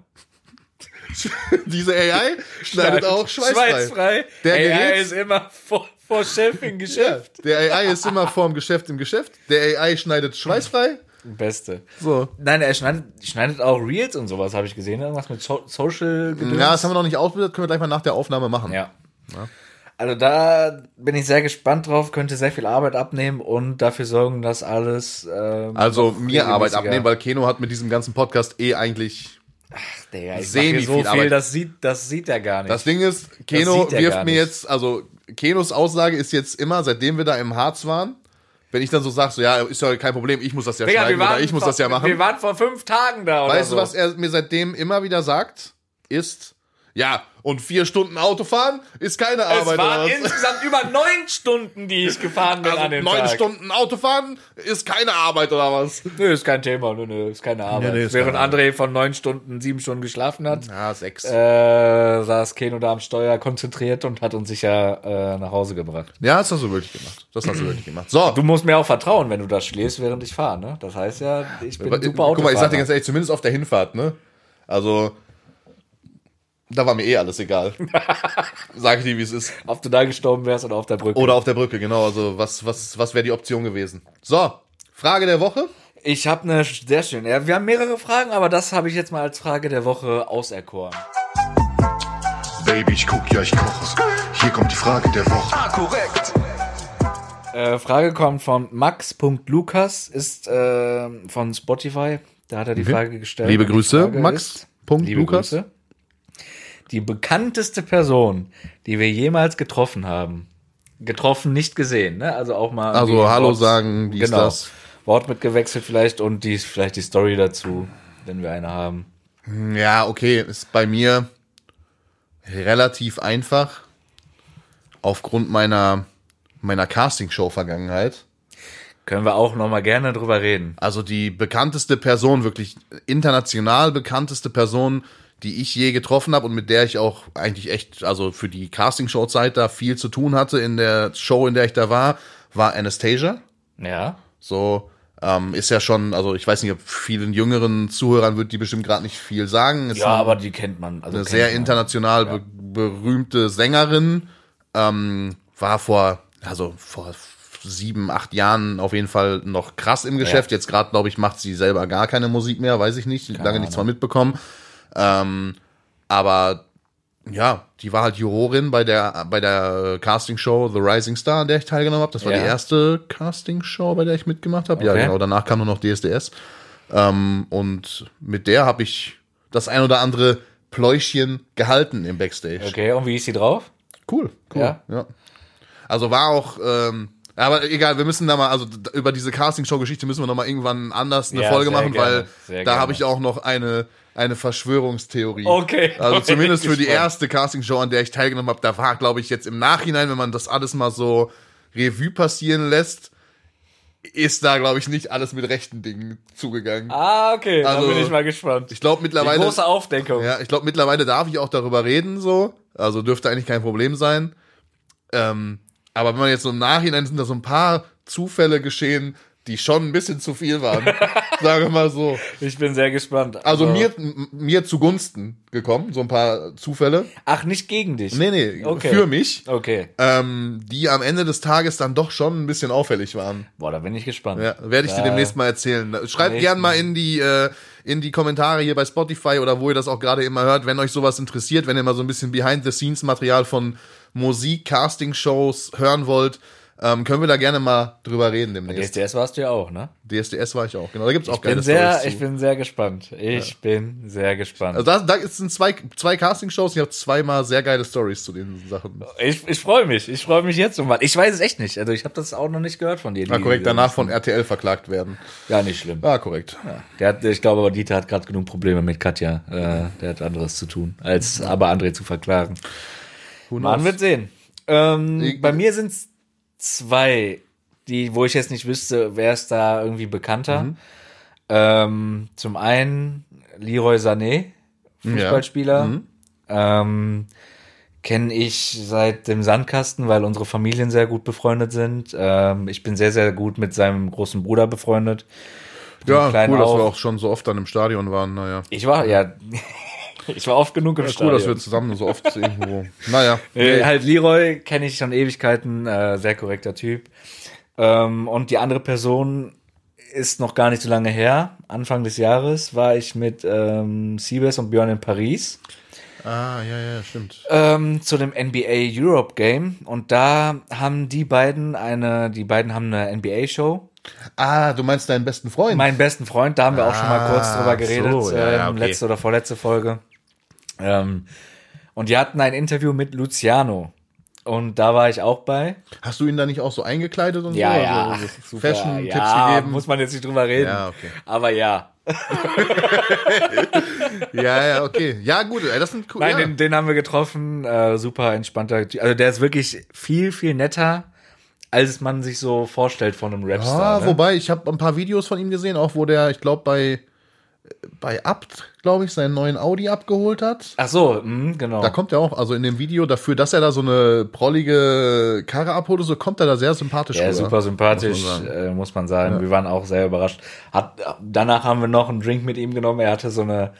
Diese AI schneidet auch schweißfrei. Schweißfrei. Der AI Gerät- ist immer vor, vor Chef im Ja, Geschäft. der AI ist immer vorm Geschäft im Geschäft. Der AI schneidet schweißfrei. Beste. So. Nein, er schneidet, schneidet auch Reels und sowas, habe ich gesehen. Irgendwas mit so Social Gedöns. Ja, das haben wir noch nicht ausprobiert, können wir gleich mal nach der Aufnahme machen. Ja. Also da bin ich sehr gespannt drauf, könnte sehr viel Arbeit abnehmen und dafür sorgen, dass alles. Ähm, Also mir Arbeit abnehmen, weil Keno hat mit diesem ganzen Podcast eh eigentlich. Digga, ich semi so viel viel, Arbeit. das sieht, das sieht er gar nicht. Das Ding ist, Keno wirft mir jetzt, also Kenos Aussage ist jetzt immer, seitdem wir da im Harz waren, wenn ich dann so sag, so ja, ist ja kein Problem, ich muss das ja Digga, schneiden oder ich muss vor, das ja machen. Wir waren vor fünf Tagen da, oder Weißt so. du, was er mir seitdem immer wieder sagt? Ist, ja, und vier Stunden Autofahren ist keine Es Arbeit waren oder was? insgesamt über neun Stunden, die ich gefahren bin an Also dem neun Tag. Stunden Autofahren ist keine Arbeit oder was? Nö, ist kein Thema, nö, nö, ist keine Arbeit. nee, ist Während keine André von neun Stunden sieben Stunden geschlafen hat, Ja, sechs. äh, saß Keno da am Steuer konzentriert und hat uns sicher äh, nach Hause gebracht. Ja, das hast du wirklich gemacht. Das hast du wirklich gemacht. So, Du musst mir auch vertrauen, wenn du das schläfst, während ich fahre, ne? Das heißt ja, ich bin Aber, super Guck mal, ich sag dir Autofahrer. ganz ehrlich, zumindest auf der Hinfahrt, ne? Also, da war mir eh alles egal. sag ich dir, wie es ist. Ob du da gestorben wärst oder auf der Brücke. Oder auf der Brücke, genau. Also, was, was, was wäre die Option gewesen? So, Frage der Woche. Ich habe eine sehr schön. Ja, wir haben mehrere Fragen, aber das habe ich jetzt mal als Frage der Woche auserkoren. Baby, ich guck, ja, ich koche. Hier kommt die Frage der Woche. Ah, korrekt. Äh, Frage kommt von max.lukas, ist äh, von Spotify. Da hat er die Frage gestellt. Liebe Grüße, Frage Max. ist- Punkt Liebe Lukas. Grüße. Die bekannteste Person, die wir jemals getroffen haben. Getroffen, nicht gesehen, ne? Also auch mal. Also, Hallo sagen, dies, genau. das. Wort mitgewechselt vielleicht und die, vielleicht die Story dazu, wenn wir eine haben. Ja, okay, ist bei mir relativ einfach. Aufgrund meiner, meiner Castingshow-Vergangenheit. Können wir auch noch mal gerne drüber reden. Also die bekannteste Person, wirklich international bekannteste Person, die ich je getroffen habe und mit der ich auch eigentlich echt, also für die Castingshow-Zeit da viel zu tun hatte in der Show, in der ich da war, war Anastasia. Ja. So, ähm, ist ja schon, also ich weiß nicht, ob vielen jüngeren Zuhörern wird die bestimmt gerade nicht viel sagen. Ist Ja, aber die kennt man. Also eine kennt sehr man. international be berühmte Sängerin, ähm, war vor, also vor sieben, acht Jahren auf jeden Fall noch krass im Geschäft. Jetzt gerade, glaube ich, macht sie selber gar keine Musik mehr, weiß ich nicht, lange nichts mehr mitbekommen. Ähm, aber ja, die war halt Jurorin bei der bei der Castingshow The Rising Star, an der ich teilgenommen habe. Das war Ja. die erste Castingshow, bei der ich mitgemacht habe. Ja, Okay. genau. Danach kam nur noch DSDS. Ähm, und mit der habe ich das ein oder andere Pläuschchen gehalten im Backstage. Okay, und wie ist sie drauf? Cool, cool. Ja? Ja. Also war auch, ähm, aber egal, wir müssen da mal, also über diese Castingshow-Geschichte müssen wir noch mal irgendwann anders eine Ja, Folge machen, gerne, weil da habe ich auch noch eine, eine Verschwörungstheorie. Okay, Also zumindest für die gespannt. erste Castingshow, an der ich teilgenommen habe, da war, glaube ich, jetzt im Nachhinein, wenn man das alles mal so Revue passieren lässt, ist da, glaube ich, nicht alles mit rechten Dingen zugegangen. Ah, okay, Also, da bin ich mal gespannt. Ich glaube Die mittlerweile. große Aufdeckung. Ja, ich glaube, mittlerweile darf ich auch darüber reden, so. Also dürfte eigentlich kein Problem sein. Ähm, aber wenn man jetzt so im Nachhinein sind da so ein paar Zufälle geschehen, die schon ein bisschen zu viel waren. Sagen wir mal so. Ich bin sehr gespannt. Also mir, m- mir zugunsten gekommen, so ein paar Zufälle. Ach, nicht gegen dich. Nee, nee, Okay. für mich. Okay. Ähm, die am Ende des Tages dann doch schon ein bisschen auffällig waren. Boah, da bin ich gespannt. Ja, werde ich dir Da- demnächst mal erzählen. Schreibt gern mal in die, äh, in die Kommentare hier bei Spotify oder wo ihr das auch gerade immer hört, wenn euch sowas interessiert, wenn ihr mal so ein bisschen Behind-the-Scenes-Material von Musik, Casting-Shows hören wollt, ähm, können wir da gerne mal drüber reden demnächst. DSDS warst du ja auch, ne? DSDS war ich auch, genau. Da gibt's auch Ich bin geile sehr, Storys ich bin sehr gespannt. Ich bin sehr gespannt. also da, da sind zwei, zwei Casting-Shows, ich habe zweimal sehr geile Stories zu den Sachen. ich ich freue mich. Ich freue mich jetzt schon mal. Ich weiß es echt nicht. Also ich habe das auch noch nicht gehört von dir. Ja, die- korrekt, danach von RTL verklagt werden. Ja, nicht schlimm. Ah, korrekt. Der hat, ich glaube, aber Dieter hat gerade genug Probleme mit Katja. Äh, der hat anderes zu tun, als aber André zu verklagen. Man wird sehen. Ähm, Ich- bei mir sind es zwei, die, wo ich jetzt nicht wüsste, wer ist da irgendwie bekannter. Mhm. Ähm, zum einen Leroy Sané, Fußballspieler. Mhm. Ähm, Kenne ich seit dem Sandkasten, weil unsere Familien sehr gut befreundet sind. Ähm, ich bin sehr, sehr gut mit seinem großen Bruder befreundet. Ja, cool, dass wir auch. auch schon so oft dann im Stadion waren. Naja. Ich war, ja, ich war oft genug im Ja, cool, Stadion. dass wir zusammen so oft irgendwo. Naja. Äh, halt Leroy kenne ich schon Ewigkeiten, äh, sehr korrekter Typ. Ähm, und die andere Person ist noch gar nicht so lange her. Anfang des Jahres war ich mit ähm, Siebes und Björn in Paris Ah, ja, ja, stimmt. ähm, zu dem NBA Europe Game und da haben die beiden eine, die beiden haben eine NBA Show. Ah, du meinst deinen besten Freund? Meinen besten Freund, da haben wir auch schon mal kurz Ah, drüber geredet, so, ja, ja, ähm, okay. letzte oder vorletzte Folge. Ähm, und die hatten ein Interview mit Luciano und da war ich auch bei. Hast du ihn da nicht auch so eingekleidet und Ja, so? ja, Also, super. Fashion-Tipps ja, gegeben? muss man jetzt nicht drüber reden. Ja, okay. Aber ja. Ja, ja, okay. Ja, gut, das sind cool. Nein, ja. den, den haben wir getroffen. Äh, super entspannter. Also der ist wirklich viel, viel netter, als man sich so vorstellt von einem Rapstar. Ah, ne? wobei, ich habe ein paar Videos von ihm gesehen, auch wo der, ich glaube, bei, bei Abt, glaube ich, seinen neuen Audi abgeholt hat. Ach so, mh, genau. Da kommt er auch, also in dem Video dafür, dass er da so eine prollige Karre abholt, so kommt er da sehr sympathisch Ja, rüber. super sympathisch, muss man sagen. äh, muss man sagen. Wir waren auch sehr überrascht. Hat, danach haben wir noch einen Drink mit ihm genommen. Er hatte so eine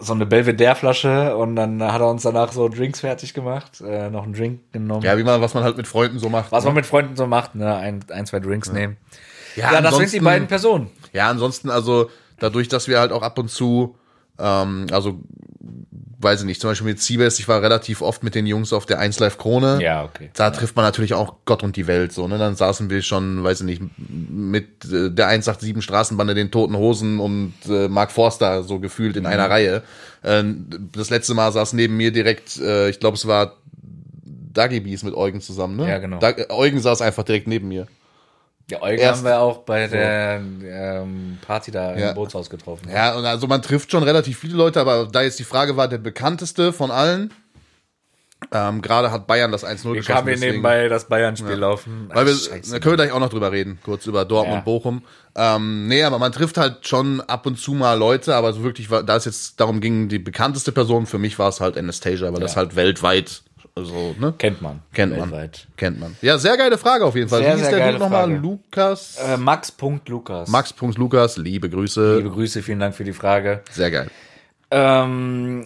so eine Belvedere-Flasche und dann hat er uns danach so Drinks fertig gemacht, äh, noch einen Drink genommen. Ja, wie man, was man halt mit Freunden so macht. Was ne? man mit Freunden so macht, ne? Ein, ein zwei Drinks nehmen. ja, Ja, das sind die beiden Personen. Ja, ansonsten, also dadurch, dass wir halt auch ab und zu, ähm, also weiß ich nicht, zum Beispiel mit Siebes, ich war relativ oft mit den Jungs auf der 1 Live Krone. Ja, okay. Da trifft man natürlich auch Gott und die Welt so, ne? Dann saßen wir schon, weiß ich nicht, mit äh, der 187 Straßenbande, den Toten Hosen und äh, Mark Forster so gefühlt in Mhm. einer Reihe. Ähm, das letzte Mal saß neben mir direkt, äh, ich glaube, es war Dagi Bees mit Eugen zusammen, ne? Ja, genau. Da, Eugen saß einfach direkt neben mir. Ja, Eugen Erst- haben wir auch bei der ähm, Party da Ja. im Bootshaus getroffen. Ja, und also man trifft schon relativ viele Leute, aber da jetzt die Frage war, der bekannteste von allen. Ähm, Gerade hat Bayern das 1-0 Wir geschossen. kamen hier nebenbei das Bayern-Spiel laufen. Weil wir, Ach, Scheiße. da können wir gleich auch noch drüber reden, kurz über Dortmund Ja. und Bochum. Ähm, nee, aber man trifft halt schon ab und zu mal Leute, aber so wirklich, da es jetzt darum ging, die bekannteste Person, für mich war es halt Anastasia, weil das Ja. halt weltweit so, ne? Kennt man. Kennt man. weltweit. Kennt man. Ja, sehr geile Frage auf jeden Fall. Sehr, Wie ist der Dude nochmal? Lukas? Äh, Max.Lukas. Max.Lukas, liebe Grüße. Liebe Grüße, vielen Dank für die Frage. Sehr geil. Ähm,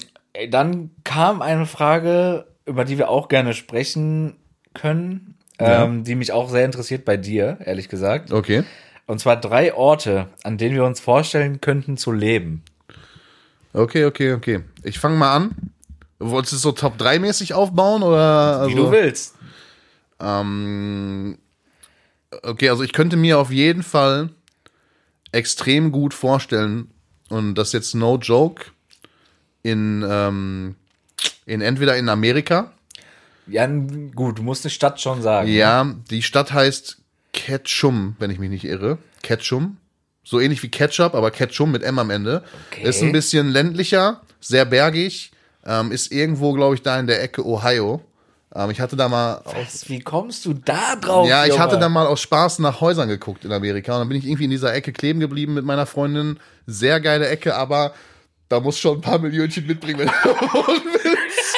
dann kam eine Frage, über die wir auch gerne sprechen können, Ja. ähm, die mich auch sehr interessiert bei dir, ehrlich gesagt. Okay. Und zwar drei Orte, an denen wir uns vorstellen könnten zu leben. Okay, okay, okay. Ich fange mal an. Wolltest du es so Top 3 mäßig aufbauen oder? Wie also, du willst. Ähm, okay, also ich könnte mir auf jeden Fall extrem gut vorstellen, und das jetzt no joke, in, ähm, in entweder in Amerika. Ja, gut, du musst eine Stadt schon sagen. Ja, die Stadt heißt Ketchum, wenn ich mich nicht irre. Ketchum. So ähnlich wie Ketchup, aber Ketchum mit M am Ende. Okay. Ist ein bisschen ländlicher, sehr bergig. Ähm, ist irgendwo, glaube ich, da in der Ecke Ohio. Ähm, ich hatte da mal Was, wie kommst du da drauf? Ja, ich Junge? hatte dann mal aus Spaß nach Häusern geguckt in Amerika und dann bin ich irgendwie in dieser Ecke kleben geblieben mit meiner Freundin. Sehr geile Ecke, aber da muss schon ein paar Millionchen mitbringen, wenn du wohnen willst.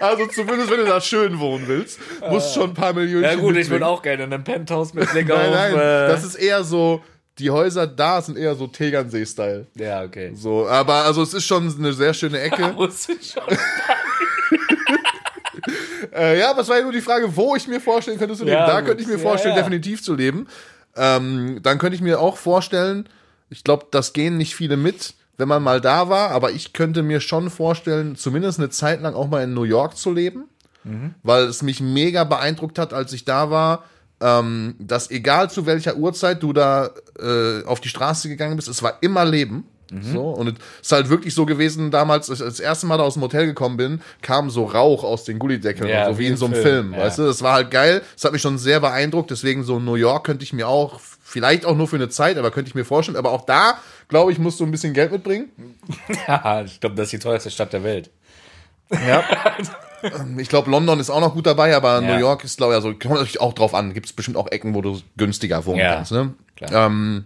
Also zumindest, wenn du da schön wohnen willst, muss schon ein paar Millionchen Ja gut, ich mitbringen. würde auch gerne in einem Penthouse mit Blick Nein, auf... nein, äh, das ist eher so, die Häuser da sind eher so Tegernsee-Style. ja, okay. So, aber also es ist schon eine sehr schöne Ecke. Muss ich schon. Äh, ja, aber es war ja nur die Frage, wo ich mir vorstellen könnte zu leben. Ja, da könnte ich mir Ja, vorstellen, ja. definitiv zu leben. Ähm, dann könnte ich mir auch vorstellen, ich glaube, das gehen nicht viele mit, wenn man mal da war, aber ich könnte mir schon vorstellen, zumindest eine Zeit lang auch mal in New York zu leben, Mhm. weil es mich mega beeindruckt hat, als ich da war, ähm, dass egal zu welcher Uhrzeit du da äh, auf die Straße gegangen bist, es war immer Leben. Mhm. So, und es ist halt wirklich so gewesen, damals, als ich das erste Mal da aus dem Hotel gekommen bin, kam so Rauch aus den Gullideckeln, Ja, so wie in so einem Film, Film, ja. weißt du? Das war halt geil. Das hat mich schon sehr beeindruckt. Deswegen so New York könnte ich mir auch, vielleicht auch nur für eine Zeit, aber könnte ich mir vorstellen. Aber auch da, glaube ich, musst du ein bisschen Geld mitbringen. Ja, ich glaube, das ist die teuerste Stadt der Welt. Ja. ich glaube, London ist auch noch gut dabei, aber Ja. New York ist, glaube ich, also kommt natürlich auch drauf an. Gibt es bestimmt auch Ecken, wo du günstiger wohnen Ja, kannst. Ne? Ähm,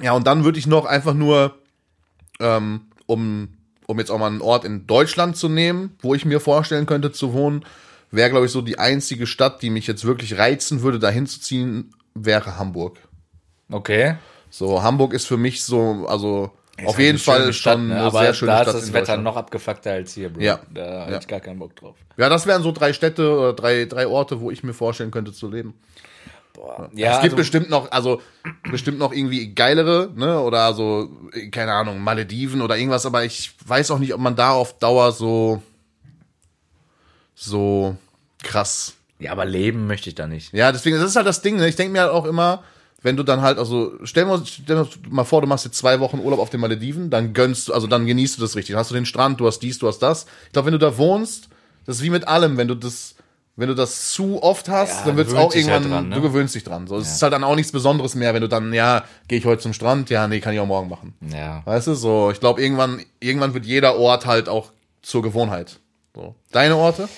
ja, und dann würde ich noch einfach nur, ähm, um, um jetzt auch mal einen Ort in Deutschland zu nehmen, wo ich mir vorstellen könnte zu wohnen, wäre, glaube ich, so die einzige Stadt, die mich jetzt wirklich reizen würde, dahin zu ziehen, wäre Hamburg. Okay. So, Hamburg ist für mich so, also Ist auf halt jeden Fall Stadt, schon ne? eine Aber sehr schöne da Stadt. ist das Wetter noch abgefuckter als hier, Bro. Ja. Da Ja. ich gar keinen Bock drauf. Ja, das wären so drei Städte oder drei, drei Orte, wo ich mir vorstellen könnte zu leben. Boah. es Ja, gibt also, bestimmt noch, also bestimmt noch irgendwie geilere, ne? Oder so, keine Ahnung, Malediven oder irgendwas, aber ich weiß auch nicht, ob man da auf Dauer so so krass. ja, aber leben möchte ich da nicht. Ja, deswegen, das ist halt das Ding, ne? Ich denke mir halt auch immer, wenn du dann halt, also stell dir, stell dir mal vor, du machst jetzt zwei Wochen Urlaub auf den Malediven, dann gönnst du, also dann genießt du das richtig. Dann hast du den Strand, du hast dies, du hast das. Ich glaube, wenn du da wohnst, das ist wie mit allem, wenn du das, wenn du das zu oft hast, Ja, dann wird es auch halt irgendwann, dran, ne? du gewöhnst dich dran. So, es ist halt dann auch nichts Besonderes mehr, wenn du dann, ja, gehe ich heute zum Strand, ja, nee, kann ich auch morgen machen. Ja. Weißt du, so, ich glaube, irgendwann, irgendwann wird jeder Ort halt auch zur Gewohnheit. So. Deine Orte?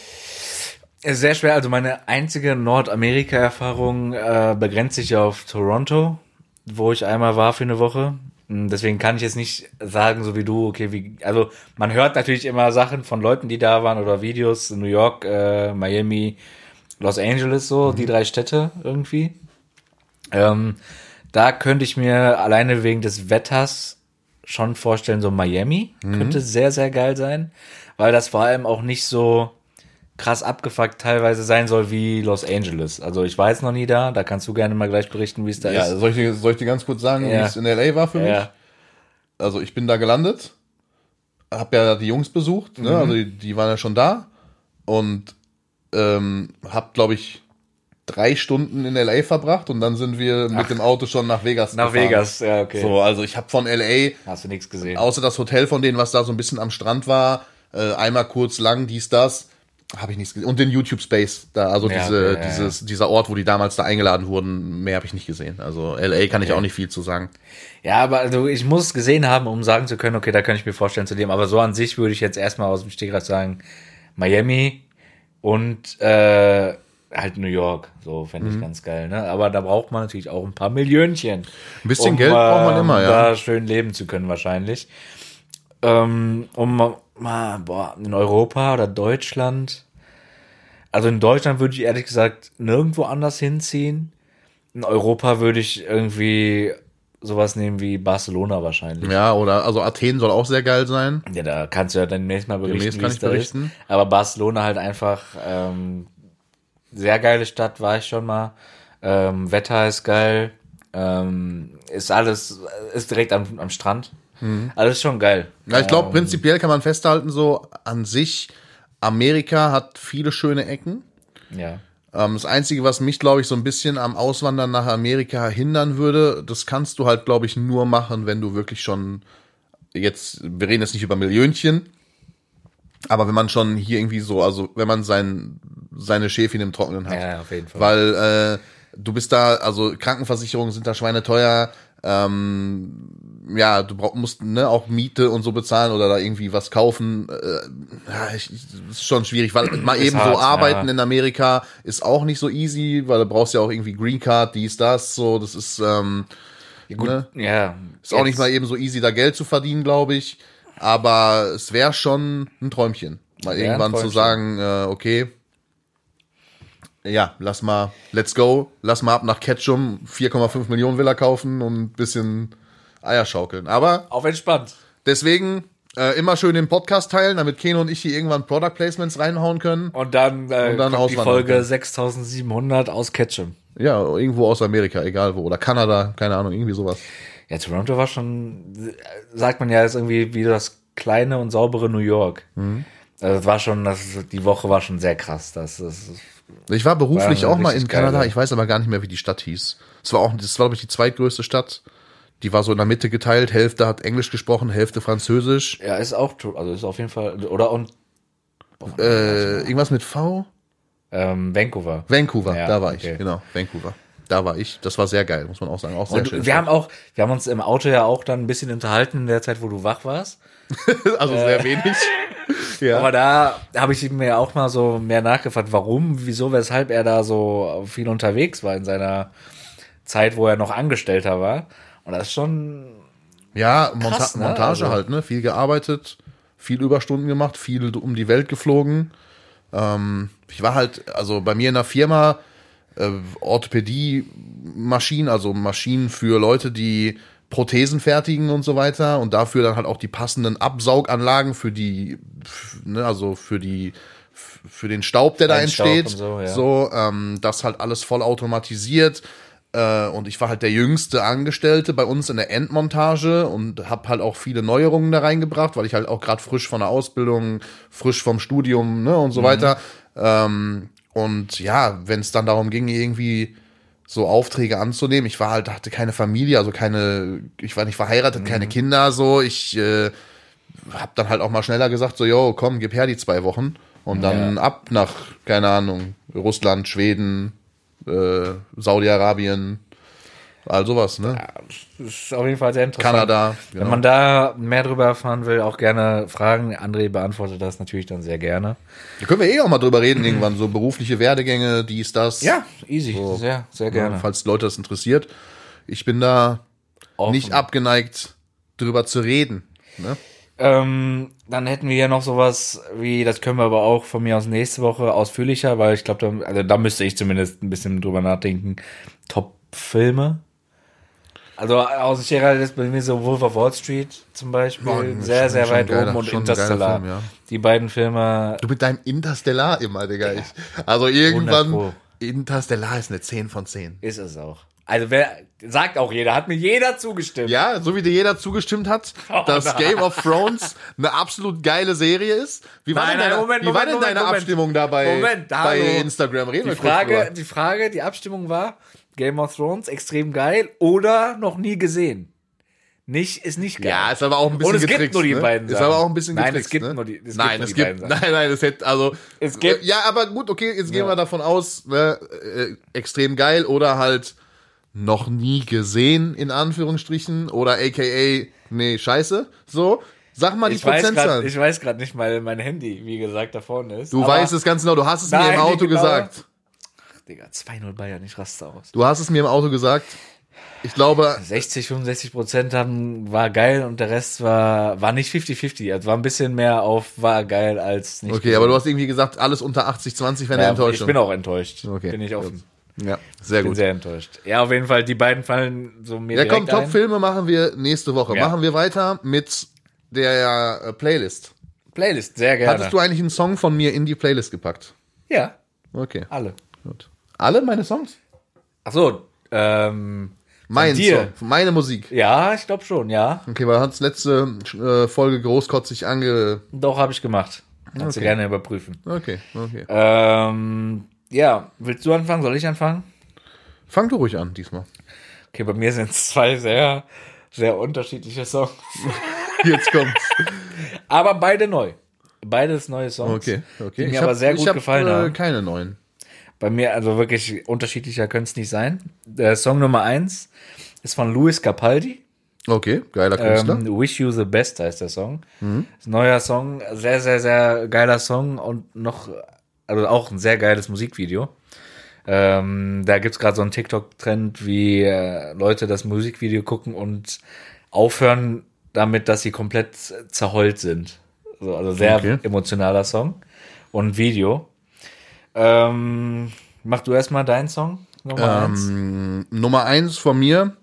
Ist Sehr schwer. Also meine einzige Nordamerika-Erfahrung äh, begrenzt sich auf Toronto, wo ich einmal war für eine Woche. Hm, Deswegen kann ich jetzt nicht sagen, so wie du, okay, wie, also man hört natürlich immer Sachen von Leuten, die da waren oder Videos in New York, äh, Miami, Los Angeles, so, die drei Städte irgendwie. Ähm, da könnte ich mir alleine wegen des Wetters schon vorstellen, so Miami könnte sehr, sehr geil sein, weil das vor allem auch nicht so krass abgefuckt teilweise sein soll wie Los Angeles. Also ich war jetzt noch nie da, da kannst du gerne mal gleich berichten, wie es da Ja, ist. soll ich, dir- soll ich dir ganz kurz sagen, Ja. wie es in L.A. war für mich? Ja. also ich bin da gelandet, hab ja die Jungs besucht, Mhm. ne? also die, die waren ja schon da und ähm, hab, glaube ich, drei Stunden in LA verbracht und dann sind wir mit dem Auto schon nach Vegas Nach gefahren. Vegas, ja, okay. So, also ich habe von LA, Hast du nichts gesehen. außer das Hotel von denen, was da so ein bisschen am Strand war, äh, einmal kurz lang, dies, das, habe ich nichts gesehen. Und den YouTube Space, da, also Ja, diese, okay, ja, dieses, dieser Ort, wo die damals da eingeladen wurden, mehr habe ich nicht gesehen. Also LA kann ich auch nicht viel zu sagen. Ja, aber also ich muss es gesehen haben, um sagen zu können, okay, da kann ich mir vorstellen zu leben. Aber so an sich würde ich jetzt erstmal aus dem Stegreif sagen, Miami und äh, halt New York. So fände Mhm. ich ganz geil. Ne? Aber da braucht man natürlich auch ein paar Millionchen. Ein bisschen Geld braucht man immer, ja. Da schön leben zu können wahrscheinlich. Ähm, um mal, boah, in Europa oder Deutschland. Also in Deutschland würde ich ehrlich gesagt nirgendwo anders hinziehen. In Europa würde ich irgendwie sowas nehmen wie Barcelona wahrscheinlich. Ja, oder, also Athen soll auch sehr geil sein. Ja, da kannst du ja dann demnächst mal berichten, Demnächst kann ich berichten. ist. Aber Barcelona halt einfach ähm, sehr geile Stadt, war ich schon mal. Ähm, Wetter ist geil. Ähm, ist alles, ist direkt am, am Strand. Alles schon geil. Mhm. Ja, ich glaube, Ähm, prinzipiell kann man festhalten, so an sich, Amerika hat viele schöne Ecken. Ja. Ähm, das Einzige, was mich, glaube ich, so ein bisschen am Auswandern nach Amerika hindern würde, das kannst du halt, glaube ich, nur machen, wenn du wirklich schon jetzt, wir reden jetzt nicht über Millionchen, aber wenn man schon hier irgendwie so, also wenn man sein, seine Schäfchen im Trockenen hat. Ja, auf jeden Fall. Weil äh, du bist da, also Krankenversicherungen sind da schweineteuer, ähm, ja, du brauch, musst ne, auch Miete und so bezahlen oder da irgendwie was kaufen. Äh, ja, ich, ist schon schwierig, weil mal eben hart, so arbeiten ja. in Amerika ist auch nicht so easy, weil du brauchst ja auch irgendwie Green Card, dies, das, so, das ist, ähm, Gut, ne? ja. ist auch nicht mal eben so easy, da Geld zu verdienen, glaube ich. Aber es wäre schon ein Träumchen, mal ein irgendwann zu Träumchen. sagen, äh, okay, ja, lass mal, let's go, lass mal ab nach Ketchum 4,5 Millionen Villa kaufen und ein bisschen Eier schaukeln. Aber Auf entspannt. deswegen äh, immer schön den Podcast teilen, damit Keno und ich hier irgendwann Product Placements reinhauen können. Und dann, äh, Und dann kommt die Folge können. 6700 aus Ketchum. Ja, irgendwo aus Amerika, egal wo. Oder Kanada, keine Ahnung, irgendwie sowas. Ja, Toronto war schon, sagt man ja, ist irgendwie wie das kleine und saubere New York. Mhm. Also das war schon, das, die Woche war schon sehr krass. Das, das Ich war beruflich War auch mal in Kanada, geil, ja. ich weiß aber gar nicht mehr, wie die Stadt hieß. Es war auch, das war, glaube ich, die zweitgrößte Stadt. Die war so in der Mitte geteilt, Hälfte hat Englisch gesprochen, Hälfte Französisch. ja, ist auch, also ist auf jeden Fall, oder und Äh, irgendwas mit V? ähm, Vancouver. Vancouver, Ja, da war okay. ich, genau, Vancouver. Da war ich. Das war sehr geil, muss man auch sagen. Auch sehr Und schön. wir haben auch, wir haben uns im Auto ja auch dann ein bisschen unterhalten in der Zeit, wo du wach warst. also sehr wenig. ja. Aber da habe ich mir auch mal so mehr nachgefragt, warum, wieso, weshalb er da so viel unterwegs war in seiner Zeit, wo er noch Angestellter war. Und das ist schon, Ja, Monta Krass, ne? Montage Also- halt, ne? Viel gearbeitet, viel Überstunden gemacht, viel um die Welt geflogen. Ähm, ich war halt, also bei mir in der Firma, äh, Orthopädie-Maschinen, also Maschinen für Leute, die Prothesen fertigen und so weiter und dafür dann halt auch die passenden Absauganlagen für die, ne, also für die für den Staub, der da Feinstaub entsteht. so, ja. so ähm, das halt alles voll automatisiert. Äh, und ich war halt der jüngste Angestellte bei uns in der Endmontage und habe halt auch viele Neuerungen da reingebracht, weil ich halt auch gerade frisch von der Ausbildung, frisch vom Studium ne, und so weiter. Ähm, und ja, wenn es dann darum ging, irgendwie so Aufträge anzunehmen, ich war halt, hatte keine Familie, also keine, ich war nicht verheiratet, keine Kinder, so, ich äh, hab dann halt auch mal schneller gesagt, so, yo, komm, gib her die zwei Wochen und dann Ja. ab nach, keine Ahnung, Russland, Schweden, äh, Saudi-Arabien, all sowas, ne? Das ist auf jeden Fall sehr interessant. Kanada, Wenn genau. man da mehr drüber erfahren will, auch gerne fragen. André beantwortet das natürlich dann sehr gerne. Da können wir eh auch mal drüber reden irgendwann, so berufliche Werdegänge, dies, das. easy. Sehr, sehr gerne. Ja, falls Leute das interessiert. Ich bin da Offen. nicht abgeneigt, drüber zu reden. Ne? Ähm, dann hätten wir ja noch sowas wie, das können wir aber auch von mir aus nächste Woche ausführlicher, weil ich glaube, da, also da müsste ich zumindest ein bisschen drüber nachdenken. Top-Filme. Also aus Gerald ist bei mir so Wolf of Wall Street zum Beispiel Boah, sehr, sehr weit geiler- oben und Interstellar. Film, ja. Die beiden Filme, Du mit deinem Interstellar immer, Digga. Ich, also irgendwann, 100 Pro. Interstellar ist eine 10 von 10. ist es auch. Also wer, sagt auch jeder, hat mir jeder zugestimmt. Ja, so wie dir jeder zugestimmt hat, dass nein. Game of Thrones eine absolut geile Serie ist. Wie war Nein, denn deine, Moment, wie war Moment, denn Moment, deine. Abstimmung da bei, Moment, bei hallo. Instagram? Reden Die Frage, die Frage, die Abstimmung war Game of Thrones extrem geil oder noch nie gesehen. Nicht, ist nicht geil. Ja, ist aber auch ein bisschen Und es gibt nur die ne? beiden Ist Sachen. aber auch ein bisschen Nein, es gibt ne? nur die- es gibt nein, nur es die gibt, nein, nein, es hätte, also, Es gibt- ja, aber gut, okay, jetzt gehen Ja. wir davon aus, ne, äh, extrem geil oder halt noch nie gesehen, in Anführungsstrichen, oder aka, nee, scheiße, so. Sag mal die ich weiß Prozentzahl. grad, ich weiß gerade nicht, weil mein Handy, wie gesagt, da vorne ist. Du weißt es ganz genau, du hast es mir Nein, im Auto die genaue- gesagt. Digga, 2-0 Bayern, ich raste aus. Du hast es mir im Auto gesagt. Ich glaube, 60, 65 Prozent haben, war geil und der Rest war, war nicht 50-50. Also war ein bisschen mehr auf, war geil als nicht. okay, aber du hast irgendwie gesagt, alles unter 80, 20 wäre eine ja, Enttäuschung. Ich bin auch enttäuscht. Okay. Bin ich offen. Ja, sehr bin gut. sehr enttäuscht. Ja, auf jeden Fall, die beiden fallen so mir Ja, komm, Top-Filme machen wir nächste Woche. Ja. Machen wir weiter mit der äh, Playlist. Playlist, sehr gerne. Hattest du eigentlich einen Song von mir in die Playlist gepackt? Ja, Okay, alle. gut. Alle meine Songs? Ach so, ähm, Mein? Song, meine Musik. ja, ich glaube schon, ja. Okay, weil hat's letzte äh, Folge großkotzig ange... Doch, habe ich gemacht. Kannst du Okay. gerne überprüfen. Okay, okay. Ähm, ja, willst du anfangen? Soll ich anfangen? Fang du ruhig an diesmal. Okay, bei mir sind es zwei sehr, sehr unterschiedliche Songs. Jetzt kommt's. Aber beide neu. Beides neue Songs. Okay, okay. Die mir Ich aber hab- sehr gut hab, gefallen äh, haben. keine neuen. Bei mir, also wirklich unterschiedlicher könnte es nicht sein. Der Song Nummer eins ist von Luis Capaldi. Okay, geiler Künstler. Ähm, Wish You the Best heißt der Song. Ein neuer Song, sehr, sehr, sehr geiler Song und noch, also auch ein sehr geiles Musikvideo. Ähm, da gibt's gerade so einen TikTok-Trend, wie äh, Leute das Musikvideo gucken und aufhören damit, dass sie komplett zerheult sind. So, also sehr Okay. emotionaler Song und Video. Ähm, mach du erstmal deinen Song Nummer eins. Ähm, Nummer eins von mir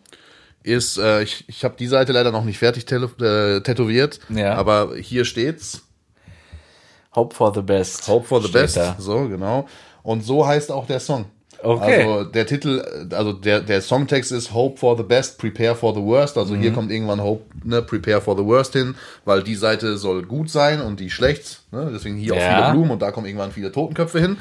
ist, äh, ich, ich habe die Seite leider noch nicht fertig äh, tätowiert, Ja. aber hier steht's. Hope for the Best. Hope for the best. Da. So, genau. Und so heißt auch der Song. Okay. Also der Titel, also der, der Songtext ist Hope for the best, prepare for the worst. Also Mhm. hier kommt irgendwann Hope, ne, prepare for the worst hin, weil die Seite soll gut sein und die schlecht. Ne? Deswegen hier auch Ja. viele Blumen und da kommen irgendwann viele Totenköpfe hin.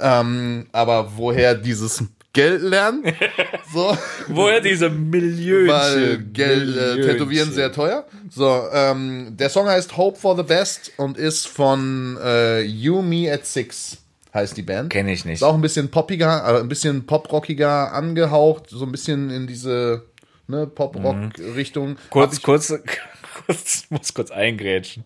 Ähm, aber woher dieses Geld lernen? so. Woher diese Millionen? Weil Geld äh, tätowieren sehr teuer. So, ähm, der Song heißt Hope for the Best und ist von äh, You Me at Six, heißt die Band. Kenn ich nicht. Ist auch ein bisschen poppiger, äh, ein bisschen poprockiger angehaucht, so ein bisschen in diese ne, Pop-Rock-Richtung. Kurz, kurz, kurz, muss kurz eingrätschen.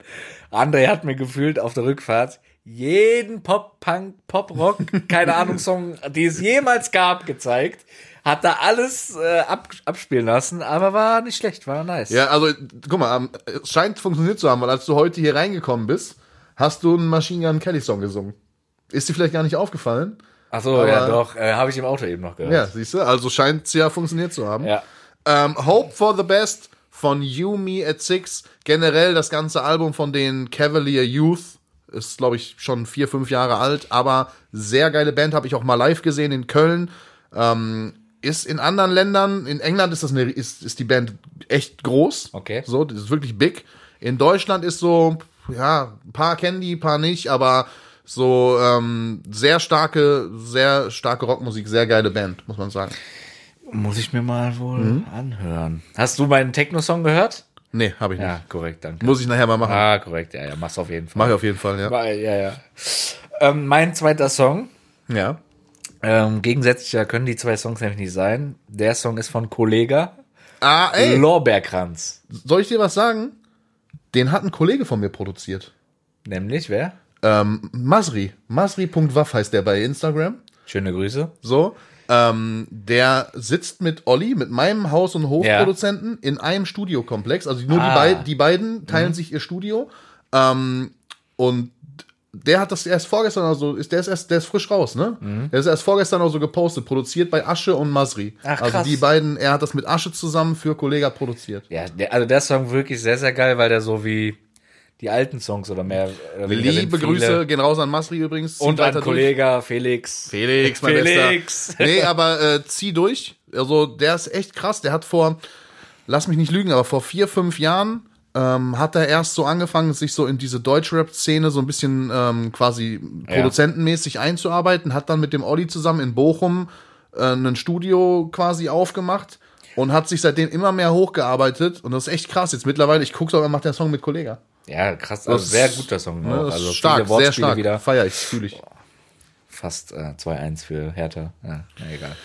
André hat mir gefühlt auf der Rückfahrt jeden Pop, Punk, Pop, Rock, keine Ahnung, Song, die es jemals gab, gezeigt. Hat da alles äh, ab, abspielen lassen, aber war nicht schlecht, war nice. Ja, also guck mal, ähm, es scheint funktioniert zu haben, weil als du heute hier reingekommen bist, hast du einen Machine Gun Kelly Song gesungen. Ist dir vielleicht gar nicht aufgefallen? Ach so, Aber- ja doch, äh, habe ich im Auto eben noch gehört. Ja, siehst du, also scheint es ja funktioniert zu haben. Ja. Ähm, Hope for the Best von You Me at Six. Generell das ganze Album von den Cavalier Youth. Ist, glaube ich, schon vier, fünf Jahre alt, aber sehr geile Band, habe ich auch mal live gesehen in Köln. Ähm, ist in anderen Ländern, in England ist das eine, ist, ist die Band echt groß. Okay. So, das ist wirklich big. In Deutschland ist so, ja, ein paar kennen die, ein paar nicht, aber so ähm, sehr starke, sehr starke Rockmusik, sehr geile Band, muss man sagen. Muss ich mir mal wohl Mhm. anhören. Hast du meinen Techno-Song gehört? Nee, habe ich nicht. Ja, korrekt, danke. Muss ich nachher mal machen. ah, korrekt, ja, ja, mach's auf jeden Fall. Mach ich auf jeden Fall, ja. Weil, ja, ja. Ähm, mein zweiter Song, Ja. ähm, gegensätzlicher können die zwei Songs nämlich nicht sein. Der Song ist von Kollega, Ah, ey, Lorbeerkranz. soll ich dir was sagen? Den hat ein Kollege von mir produziert. Nämlich, wer? Ähm, Masri. Masri.waff heißt der bei Instagram. Schöne Grüße. So. Ähm, der sitzt mit Olli, mit meinem Haus- und Hofproduzenten, in einem Studiokomplex. Also nur die, Ah. beid, die beiden teilen sich ihr Studio. Ähm, und der hat das erst vorgestern, also ist, der ist erst, der ist frisch raus, ne? Der ist erst vorgestern auch so gepostet, produziert bei Asche und Masri. Ach, also krass. die beiden, er hat das mit Asche zusammen für Kollega produziert. Ja, der, also der Song wirklich sehr, sehr geil, weil der so wie die alten Songs oder mehr. oder Liebe. Grüße, gehen raus an Masri übrigens. Und an. Kollege Felix. Felix, mein Felix. Bester. Nee, aber äh, zieh durch. Also der ist echt krass. Der hat vor, lass mich nicht lügen, aber vor vier, fünf Jahren ähm, hat er erst so angefangen, sich so in diese Deutschrap-Szene so ein bisschen ähm, quasi produzentenmäßig einzuarbeiten. Hat dann mit dem Olli zusammen in Bochum äh, ein Studio quasi aufgemacht und hat sich seitdem immer mehr hochgearbeitet. Und das ist echt krass. Jetzt mittlerweile, ich gucke sogar, macht der Song mit Kollega. Ja, krass. Also sehr guter Song. Ne, Ne? das Also stark, viele sehr Wortspiele stark. wieder. Feier ich, fühle ich. Fast äh, 2-1 für Hertha. Ja, na egal.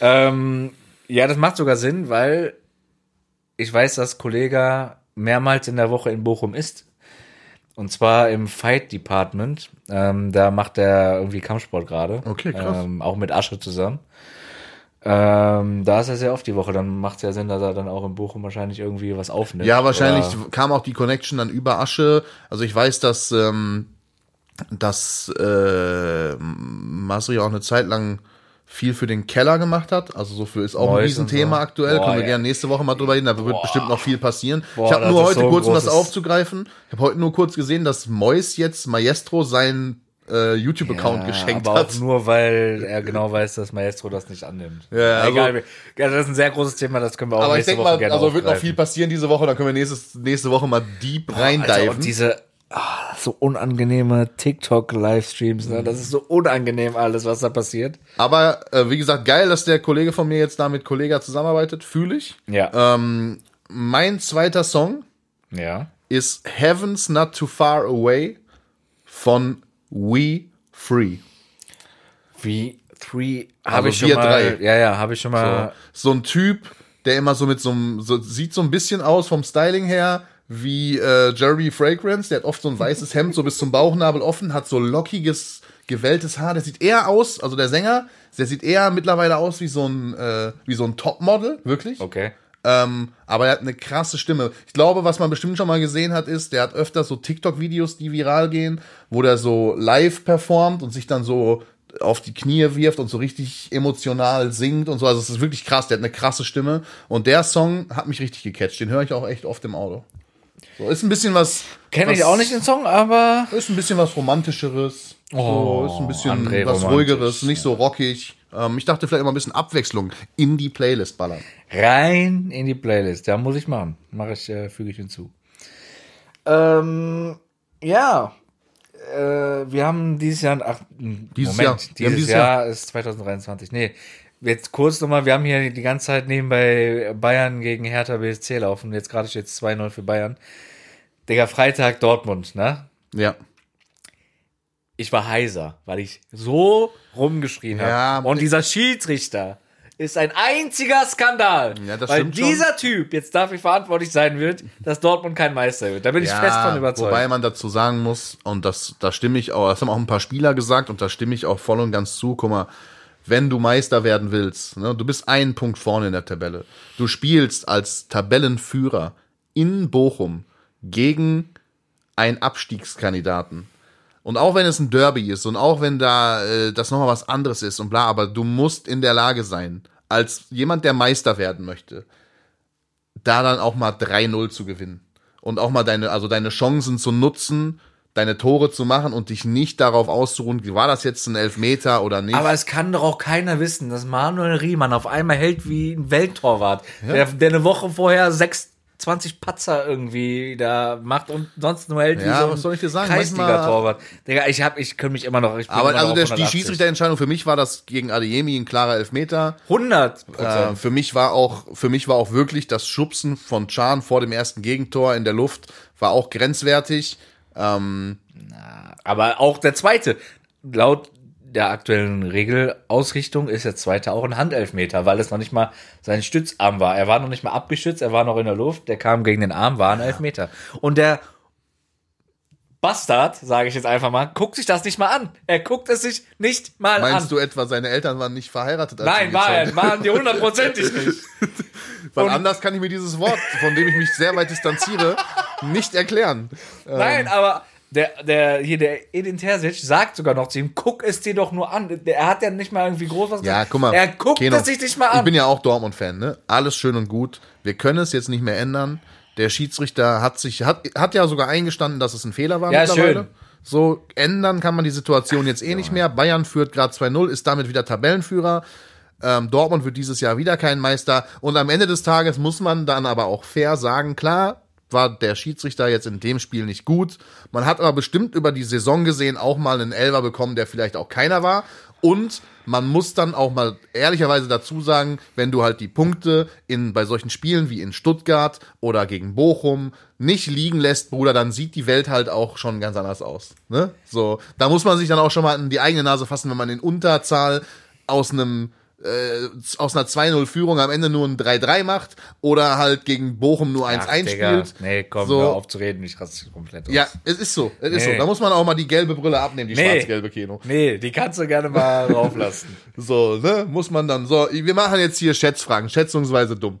Ähm, ja, das macht sogar Sinn, weil ich weiß, dass Kollege mehrmals in der Woche in Bochum ist. Und zwar im Fight Department. Ähm, da macht er irgendwie Kampfsport gerade. Okay, krass. Ähm, auch mit Asche zusammen. Ähm, da ist er sehr oft die Woche. Dann macht es ja Sinn, dass er dann auch in Bochum wahrscheinlich irgendwie was aufnimmt. Ja, wahrscheinlich Oder- kam auch die Connection dann über Asche. Also ich weiß, dass, ähm, dass äh, Masri auch eine Zeit lang viel für den Keller gemacht hat. Also so für ist auch ein Mois Riesenthema so. aktuell. Boah, Können wir ja. gerne nächste Woche mal drüber reden. Da wird bestimmt noch viel passieren. Boah, ich habe nur heute so ein kurz, um das aufzugreifen, ich habe heute nur kurz gesehen, dass Mois jetzt Maestro seinen äh, YouTube-Account Ja, geschenkt aber hat. auch nur, weil er genau weiß, dass Maestro das nicht annimmt. Ja, also- Egal. Das ist ein sehr großes Thema, das können wir auch Aber ich nächste denke Woche mal, gerne also wird noch aufgreifen. viel passieren diese Woche. Dann können wir nächstes, nächste Woche mal deep Also reindiven. auch diese ah, so unangenehme TikTok-Livestreams, ne? das ist so unangenehm alles, was da passiert. Aber äh, wie gesagt, geil, dass der Kollege von mir jetzt da mit Kollega zusammenarbeitet. Fühle ich. Ja. Ähm, mein zweiter Song ja. ist Heaven's Not Too Far Away von We Free. Wie Three Also habe ich schon mal. drei. Ja, ja, habe ich schon mal. So ein Typ, der immer so mit so einem, so, sieht so ein bisschen aus vom Styling her wie äh, Jeremy Fragrance. Der hat oft so ein weißes Hemd so bis zum Bauchnabel offen, hat so lockiges, gewelltes Haar. Der sieht eher aus, also der Sänger, der sieht eher mittlerweile aus wie so ein, äh, wie so ein Topmodel, wirklich. Okay. Ähm, aber er hat eine krasse Stimme. Ich glaube, was man bestimmt schon mal gesehen hat, ist, der hat öfter so TikTok-Videos, die viral gehen, wo der so live performt und sich dann so auf die Knie wirft und so richtig emotional singt und so. Also es ist wirklich krass. Der hat eine krasse Stimme. Und der Song hat mich richtig gecatcht. Den höre ich auch echt oft im Auto. So, ist ein bisschen was. Kenne ich auch nicht den Song, aber. Ist ein bisschen was Romantischeres. Oh, so, ist ein bisschen André was romantisch, Ruhigeres, nicht so rockig. Ähm, ich dachte vielleicht immer ein bisschen Abwechslung in die Playlist ballern. Rein in die Playlist. Ja, muss ich machen. Mache ich, äh, füge ich hinzu. Ähm, ja. Äh, wir haben dieses Jahr, ach, Dieses Moment, Jahr. Dieses, dieses Jahr, ist 2023. Nee, jetzt kurz nochmal, wir haben hier die ganze Zeit nebenbei Bayern gegen Hertha BSC laufen. Jetzt gerade steht es 2-0 für Bayern. Digga, Freitag Dortmund, ne? Ja. Ich war heiser, weil ich so rumgeschrien Ja, habe. Und dieser Schiedsrichter ist ein einziger Skandal. Ja, das weil stimmt schon. dieser Typ jetzt dafür verantwortlich sein wird, dass Dortmund kein Meister wird. Da bin ich fest von überzeugt. Wobei man dazu sagen muss, und das, da stimme ich auch, das haben auch ein paar Spieler gesagt, und da stimme ich auch voll und ganz zu, guck mal, wenn du Meister werden willst, ne, du bist einen Punkt vorne in der Tabelle. Du spielst als Tabellenführer in Bochum gegen einen Abstiegskandidaten. Und auch wenn es ein Derby ist und auch wenn da äh, das nochmal was anderes ist und bla, aber du musst in der Lage sein, als jemand, der Meister werden möchte, da dann auch mal 3-0 zu gewinnen. Und auch mal deine, also deine Chancen zu nutzen, deine Tore zu machen und dich nicht darauf auszuruhen, war das jetzt ein Elfmeter oder nicht. Aber es kann doch auch keiner wissen, dass Manuel Riemann auf einmal hält wie ein Welttorwart, der, der eine Woche vorher sechs 20 Patzer irgendwie da macht und sonst nur hält wie Ja, so ein was soll ich dir sagen? Kreisliga-Torwart. Digga, ich hab, ich kann mich immer noch, ich aber also der, die 180. Schiedsrichterentscheidung für mich war das gegen Adeyemi ein klarer Elfmeter. 100 Äh, für mich war auch, für mich war auch wirklich das Schubsen von Chan vor dem ersten Gegentor in der Luft war auch grenzwertig. Ähm, Aber auch der zweite, laut der aktuellen Regelausrichtung ist der zweite auch ein Handelfmeter, weil es noch nicht mal sein Stützarm war. Er war noch nicht mal abgestützt, er war noch in der Luft, der kam gegen den Arm, war ein Elfmeter. Und der Bastard, sage ich jetzt einfach mal, guckt sich das nicht mal an. Er guckt es sich nicht mal meinst an. du etwa, seine Eltern waren nicht verheiratet? Nein, sie war gezeugt- waren die hundertprozentig nicht. Weil und- anders kann ich mir dieses Wort, von dem ich mich sehr weit distanziere, nicht erklären. Nein, aber der, der, hier, der Edin Terzic sagt sogar noch zu ihm, guck es dir doch nur an. Der, er hat ja nicht mal irgendwie groß was Ja, gesagt. guck mal. Er guckt Keno, es sich nicht mal Ich an. bin ja auch Dortmund-Fan, ne? Alles schön und gut. Wir können es jetzt nicht mehr ändern. Der Schiedsrichter hat sich, hat, hat ja sogar eingestanden, dass es ein Fehler war Ja, mittlerweile. schön. So ändern kann man die Situation jetzt eh nicht mehr. Bayern führt gerade 2-0, ist damit wieder Tabellenführer. Ähm, Dortmund wird dieses Jahr wieder kein Meister. Und am Ende des Tages muss man dann aber auch fair sagen, klar, war der Schiedsrichter jetzt in dem Spiel nicht gut. Man hat aber bestimmt über die Saison gesehen auch mal einen Elver bekommen, der vielleicht auch keiner war. Und man muss dann auch mal ehrlicherweise dazu sagen, wenn du halt die Punkte in, bei solchen Spielen wie in Stuttgart oder gegen Bochum nicht liegen lässt, Bruder, dann sieht die Welt halt auch schon ganz anders aus. Ne? So, da muss man sich dann auch schon mal in die eigene Nase fassen, wenn man in Unterzahl aus einem äh, aus einer 2-0-Führung am Ende nur ein 3-3 macht oder halt gegen Bochum nur 1-1 Ach, Digga. spielt. Nee, komm, So. hör auf zu reden, ich raste komplett aus. Ja, es ist so. Es ist Nee. so. Da muss man auch mal die gelbe Brille abnehmen, die Nee. schwarz-gelbe Kino. Nee, die kannst du gerne mal rauflassen. So, ne? Muss man dann. So, wir machen jetzt hier Schätzfragen. Schätzungsweise dumm.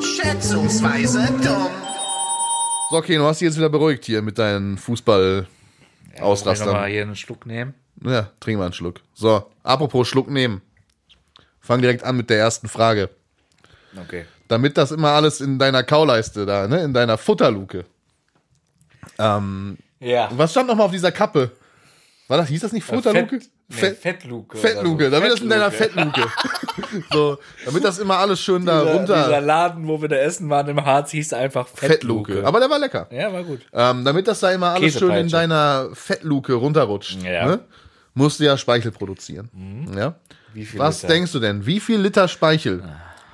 Schätzungsweise dumm. So, Keno, hast du jetzt wieder beruhigt hier mit deinen Fußball. Soll ich noch mal Ausrastern. hier einen Schluck nehmen? Ja, trink mal einen Schluck. So, apropos Schluck nehmen. Fang direkt an mit der ersten Frage. Okay. Damit das immer alles in deiner Kauleiste da, ne? In deiner Futterluke. Ähm, Ja. was stand nochmal auf dieser Kappe? War das, hieß das nicht Futterluke? Fett, Fett- Fettluke. Fettluke, so. damit das in deiner Fettluke. so, damit das immer alles schön da Dieser, runter. dieser Laden, wo wir da essen waren im Harz, hieß einfach Fettluke. Fettluke. Aber der war lecker. ja, war gut. Ähm, damit das da immer alles schön in deiner Fettluke runterrutscht, Ja. ne? musst du ja Speichel produzieren. Ja? Wie viel Was Liter? denkst du denn? Wie viel Liter Speichel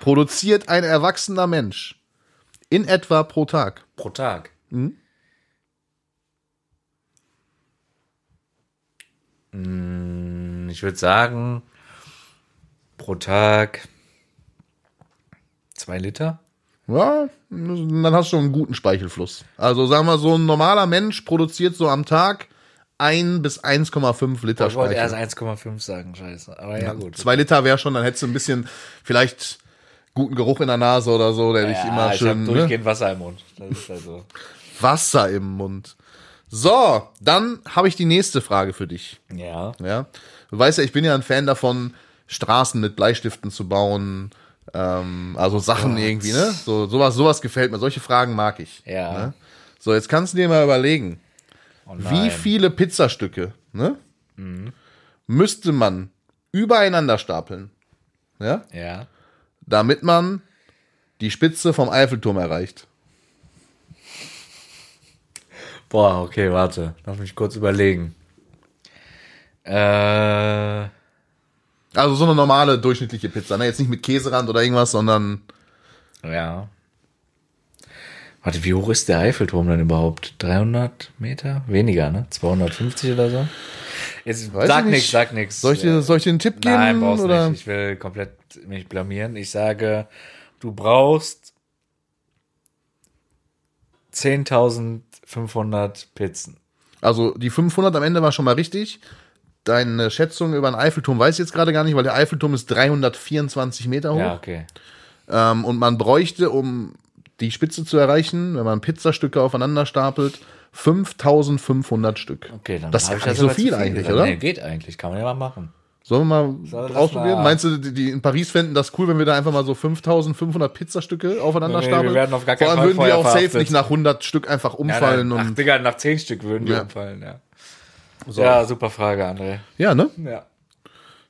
produziert ein erwachsener Mensch in etwa pro Tag? Pro Tag. Mm, Ich würde sagen, pro Tag zwei Liter. Ja, dann hast du schon einen guten Speichelfluss. Also sagen wir, so ein normaler Mensch produziert so am Tag 1 bis 1,5 Liter Ich wollte erst Speichel. 1,5 sagen, scheiße. Aber ja, gut. Zwei Liter wäre schon, dann hättest du ein bisschen vielleicht guten Geruch in der Nase oder so, der dich ja, immer ich schön hab ne? durchgehend Wasser im Mund. Das ist halt so. Wasser im Mund. So, dann habe ich die nächste Frage für dich. Ja. Ja, du weißt ja, ich bin ja ein Fan davon, Straßen mit Bleistiften zu bauen, ähm, also Sachen irgendwie, ne? So sowas, sowas gefällt mir. Solche Fragen mag ich. Ja. Ne? So, jetzt kannst du dir mal überlegen, Oh wie viele Pizzastücke, ne? Müsste man übereinander stapeln, ja, Ja. damit man die Spitze vom Eiffelturm erreicht. Boah, okay, warte. Lass mich kurz überlegen. Äh, Also so eine normale durchschnittliche Pizza, ne? Jetzt nicht mit Käserand oder irgendwas, sondern ja. Warte, wie hoch ist der Eiffelturm denn überhaupt? 300 Meter? Weniger, ne? 250 oder so? Jetzt, Weiß sag ich nicht. nix, sag nix. soll ich dir, soll ich dir einen Tipp geben? Nein, brauchst oder? nicht. Ich will komplett mich blamieren. Ich sage, du brauchst 10.500 Pizzen. Also die 500 am Ende war schon mal richtig. Deine Schätzung über den Eiffelturm weiß ich jetzt gerade gar nicht, weil der Eiffelturm ist 324 Meter hoch. Ja, okay. Ähm, und man bräuchte, um die Spitze zu erreichen, wenn man Pizzastücke aufeinander stapelt, 5500 Stück. Okay, dann das ist ja ich nicht so zu viel eigentlich, oder? Nee, geht eigentlich, kann man ja mal machen. Sollen wir Soll mal das ausprobieren? Meinst du, die, die in Paris fänden das cool, wenn wir da einfach mal so 5500 Pizzastücke aufeinander Nee, wir stapeln? werden auf gar Vor keinen allem Fall würden die vorher auch safe nicht nach 100 Stück einfach Ja, umfallen. dann, ach, und, Digga, nach zehn Stück würden die Ja. umfallen, ja. Ja, super Frage, André. ja, ne? Ja.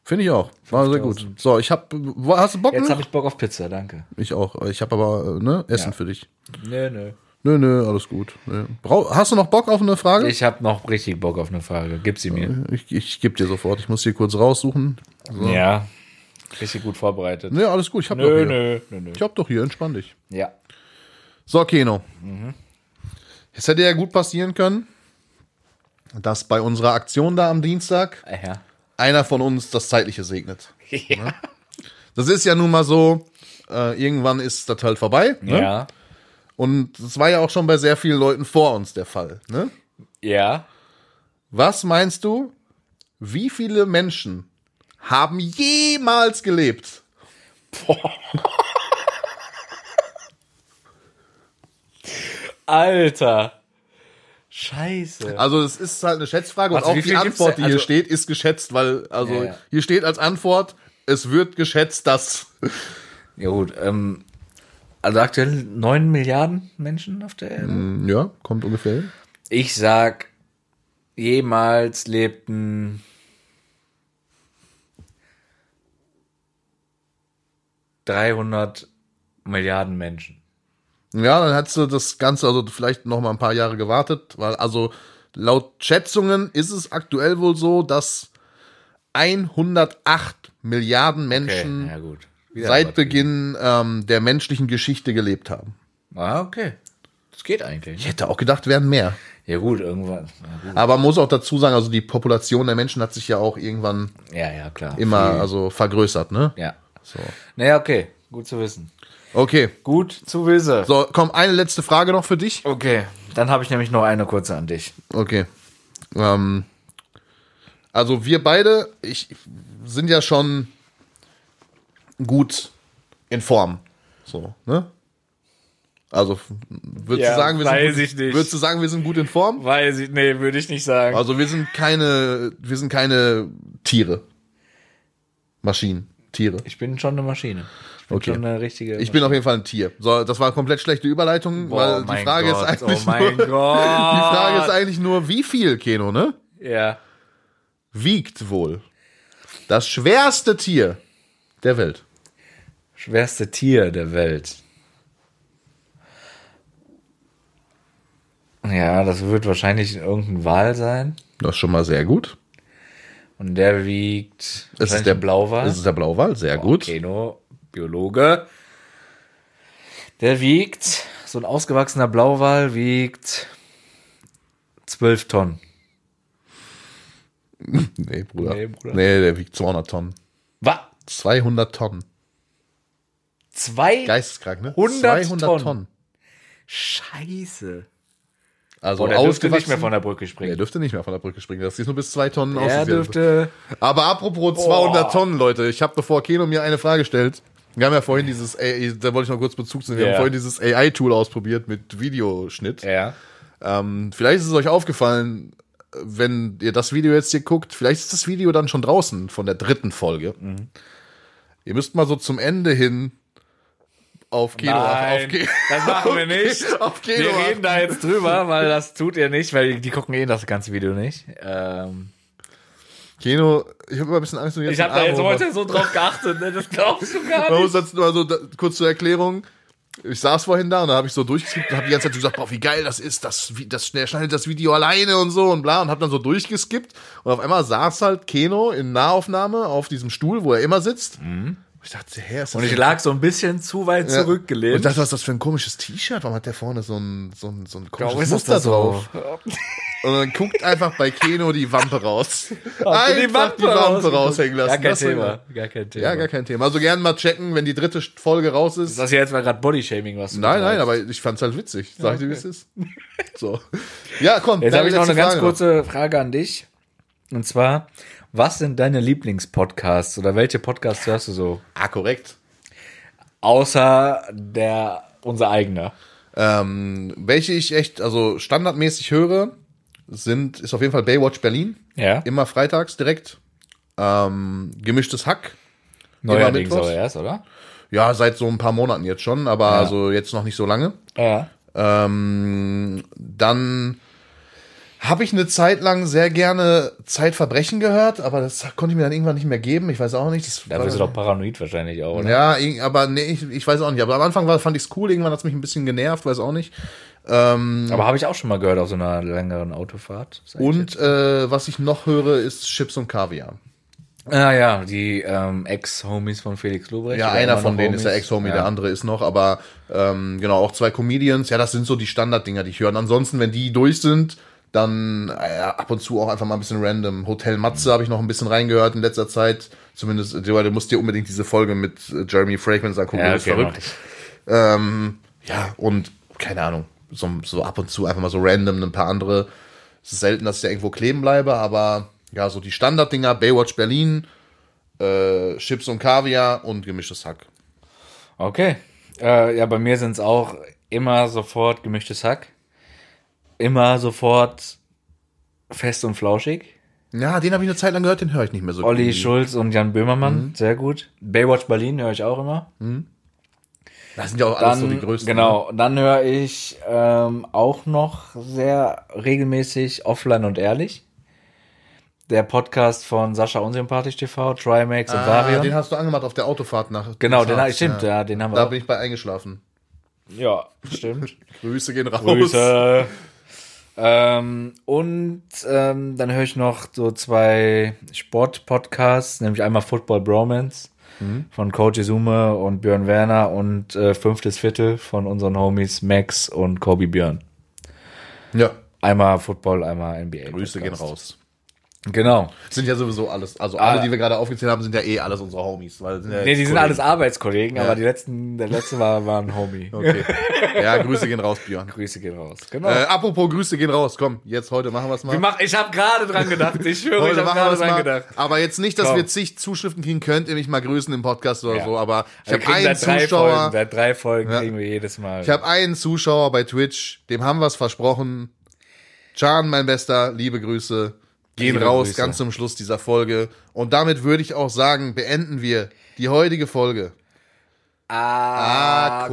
Finde ich auch. War sehr gut. So, ich hab, hast du Bock Jetzt habe ich Bock auf Pizza, danke. Ich auch. Ich habe aber, äh, ne, Essen Ja. für dich. Nö, nö. Nö, nö, alles gut. Nee. Brau hast du noch Bock auf eine Frage? Ich habe noch richtig Bock auf eine Frage. Gib sie mir. Ich, ich gebe dir sofort. Ich muss hier kurz raussuchen. Ja. Richtig gut vorbereitet. Ne, alles gut. Ich hab doch Nö, hier. nö, nö, nö. Ich hab doch hier. Entspann dich. Ja. So, Keno. Es hätte ja gut passieren können, dass bei unserer Aktion da am Dienstag Ja. einer von uns das Zeitliche segnet. Ja. Das ist ja nun mal so, äh, irgendwann ist das halt vorbei. Ne? Und das war ja auch schon bei sehr vielen Leuten vor uns der Fall. Ne? Ja. Was meinst du, wie viele Menschen haben jemals gelebt? Alter. Scheiße. Also es ist halt eine Schätzfrage Warte, und auch die Antwort, die hier Also- steht, ist geschätzt, weil also Ja, ja. hier steht als Antwort, es wird geschätzt, dass Ja gut, ähm, also aktuell 9 Milliarden Menschen auf der Erde. ja, kommt ungefähr. Ich sag, jemals lebten dreihundert Milliarden Menschen. Ja, dann hättest du das Ganze also vielleicht noch mal ein paar Jahre gewartet, weil also laut Schätzungen ist es aktuell wohl so, dass 108 Milliarden Okay, Menschen ja gut. Wieder seit. Beginn ähm, der menschlichen Geschichte gelebt haben. Ah, okay. Das geht eigentlich. Ich hätte auch gedacht, wären mehr. Ja gut, irgendwann. Gut. Aber man muss auch dazu sagen, also die Population der Menschen hat sich ja auch irgendwann ja, ja klar. immer Viel. also vergrößert, ne? Ja. So. Naja, okay. Gut zu wissen. Okay. Gut zu wissen. So, komm, eine letzte Frage noch für dich. Okay. Dann habe ich nämlich noch eine kurze an dich. Okay. Ähm, also wir beide, ich sind ja schon gut in Form. So, ne? Also würdest Ja, du sagen, wir sind weiß gut, ich nicht. würdest du sagen, wir sind gut in Form? Weiß ich, nee, würde ich nicht sagen. Also wir sind keine, wir sind keine Tiere. Maschinen, Tiere. Ich bin schon eine Maschine. Ich bin Okay. schon eine richtige. Ich bin auf jeden Fall ein Tier. So, das war eine komplett schlechte Überleitung, weil die mein Frage Gott, ist eigentlich oh mein nur, Gott. die Frage ist eigentlich nur, wie viel, Keno, ne? Ja. Wiegt wohl das schwerste Tier der Welt? Schwerste Tier der Welt. Ja, das wird wahrscheinlich irgendein Wal sein. Das ist schon mal sehr gut. Und der wiegt. Es ist wahrscheinlich der Blauwal. Das ist der Blauwal, sehr gut. Keno, Biologe. Der wiegt, so ein ausgewachsener Blauwal wiegt 12 Tonnen. Nee, Bruder. Nee, Bruder. Nee, der wiegt 200 Tonnen. Was? 200 Tonnen. Zwei? Geisteskrank, ne? 100 200 Tonnen. Tonnen. Scheiße. Also Oh, der dürfte nicht mehr von der Brücke der springen. dürfte nicht mehr von der Brücke springen. Das ist nur bis zwei Tonnen Er ausgesehen. dürfte. Aber apropos 200 Tonnen, Leute. Ich habe, bevor Keno mir eine Frage stellt, wir haben ja vorhin dieses, AI, da wollte ich noch kurz Bezug zu nehmen, wir Ja. haben vorhin dieses AI-Tool ausprobiert mit Videoschnitt. Ja. Ähm, vielleicht ist es euch aufgefallen, wenn ihr das Video jetzt hier guckt, vielleicht ist das Video dann schon draußen von der dritten Folge. Mhm. Ihr müsst mal so zum Ende hin auf Keno, auf, Nein, auf Ke- das machen wir nicht. Auf Keno. Wir reden da jetzt drüber, weil das tut ihr nicht, weil die gucken eh das ganze Video nicht. Ähm, Keno, ich habe immer ein bisschen Angst, jetzt ich habe da jetzt heute so drauf geachtet, ne? das glaubst du gar Man muss nicht. jetzt nur so da, kurz zur Erklärung. Ich saß vorhin da und da habe ich so durchgeskippt und habe die ganze Zeit gesagt, boah, wie geil das ist, das, das schneidet das Video alleine und so und bla und habe dann so durchgeskippt und auf einmal saß halt Keno in Nahaufnahme auf diesem Stuhl, wo er immer sitzt. Ich dachte, hä, ist das Und ich lag so ein bisschen zu weit Ja. Und zurückgelehnt. ich dachte, was ist das für ein komisches T-Shirt? Warum hat der vorne so ein, so ein, so ein komisches Muster da so? drauf? Und dann guckt einfach bei Keno die Wampe raus. einfach die Wampe raushängen lassen. Gar kein Das Thema. Gar kein Thema. Ja, gar kein Thema. Also gerne mal checken, wenn die dritte Folge raus ist. Ist das jetzt mal gerade Bodyshaming, was du Nein, nein, aber ich fand's halt witzig. Sag ich dir, wie es ist. So. Ja, komm. Jetzt habe ich noch eine letzte ganz Frage kurze Frage an dich. Und zwar, was sind deine Lieblingspodcasts oder welche Podcasts hörst du so? Ah, korrekt. Außer der Unser eigener. Ähm, welche ich echt, also standardmäßig höre, sind, ist auf jeden Fall Baywatch Berlin. Ja. Immer freitags direkt. Ähm, gemischtes Hack. Neuerdings aber erst, oder? Ja, seit so ein paar Monaten jetzt schon, aber also jetzt noch nicht so lange. Ja. Ähm, dann habe ich eine Zeit lang sehr gerne Zeitverbrechen gehört, aber das konnte ich mir dann irgendwann nicht mehr geben. Ich weiß auch nicht. Das Da bist du doch paranoid wahrscheinlich auch, oder? ja, aber nee, ich, ich weiß auch nicht. Aber am Anfang war, fand ich es cool, irgendwann hat es mich ein bisschen genervt, weiß auch nicht. Aber habe ich auch schon mal gehört auf so einer längeren Autofahrt. Und äh, was ich noch höre, ist Chips und Kaviar. Ah ja, die ähm, Ex-Homies von Felix Lobrecht. Ja, einer von denen ist der Homies. Ex-Homie, ja. der andere ist noch, aber ähm, genau, auch zwei Comedians. Ja, das sind so die Standarddinger, die ich höre. Und ansonsten, wenn die durch sind, dann äh, ab und zu auch einfach mal ein bisschen random. Hotel Matze habe ich noch ein bisschen reingehört in letzter Zeit. Zumindest, du, musst dir unbedingt diese Folge mit äh, Jeremy Fragrance angucken, Ja, das ist okay, verrückt. Ähm, ja, und keine Ahnung, so, so ab und zu einfach mal so random ein paar andere. Es ist selten, dass ich da irgendwo kleben bleibe, aber ja, so die Standarddinger, Baywatch Berlin, äh, Chips und Kaviar und gemischtes Hack. Okay. Äh, ja, bei mir sind es auch immer sofort gemischtes Hack. Immer sofort fest und flauschig. Ja, den habe ich eine Zeit lang gehört, den höre ich nicht mehr so. Olli irgendwie. Schulz und Jan Böhmermann, sehr gut. Baywatch Berlin höre ich auch immer. Das sind ja auch alles Dann, so die größten. genau, dann höre ich ähm, auch noch sehr regelmäßig Offline und Ehrlich. Der Podcast von Sascha Unsympathisch TV, Trimax und Ah, Varion. den hast du angemacht auf der Autofahrt nach. Genau, den, Charts, stimmt, ja. den haben wir Da auch. bin ich bei eingeschlafen. Ja, stimmt. Grüße gehen raus. Grüße. Ähm, und ähm, dann höre ich noch so zwei Sport-Podcasts, nämlich einmal Football Bromance von Coach Izume und Björn Werner und äh, Fünftes Viertel von unseren Homies Max und Kobe Björn. Ja, Einmal Football, einmal NBA. Grüße gehen raus. Genau. Sind ja sowieso alles, also alle, Ah. die wir gerade aufgezählt haben, sind ja eh alles unsere Homies. Weil sind ja Nee, die sind Kollegen. alles Arbeitskollegen, aber die letzten, der letzte war, war ein Homie. Okay. Ja, Grüße gehen raus, Björn. Grüße gehen raus. Genau. Äh, apropos Grüße gehen raus. Komm, jetzt heute machen wir es mal. Wir mach, ich habe gerade dran gedacht. Ich schwöre, ich habe gerade es dran mal. gedacht. Aber jetzt nicht, dass Komm. wir zig Zuschriften kriegen, könnt ihr mich mal grüßen im Podcast oder Ja. so. Aber ich habe einen seit drei Zuschauer. Folgen, seit drei Folgen Ja. kriegen wir jedes Mal. Ich habe einen Zuschauer bei Twitch, dem haben wir es versprochen. Can, mein Bester, liebe Grüße. Gehen Liebe raus, Grüße. ganz zum Schluss dieser Folge. Und damit würde ich auch sagen, beenden wir die heutige Folge. ah,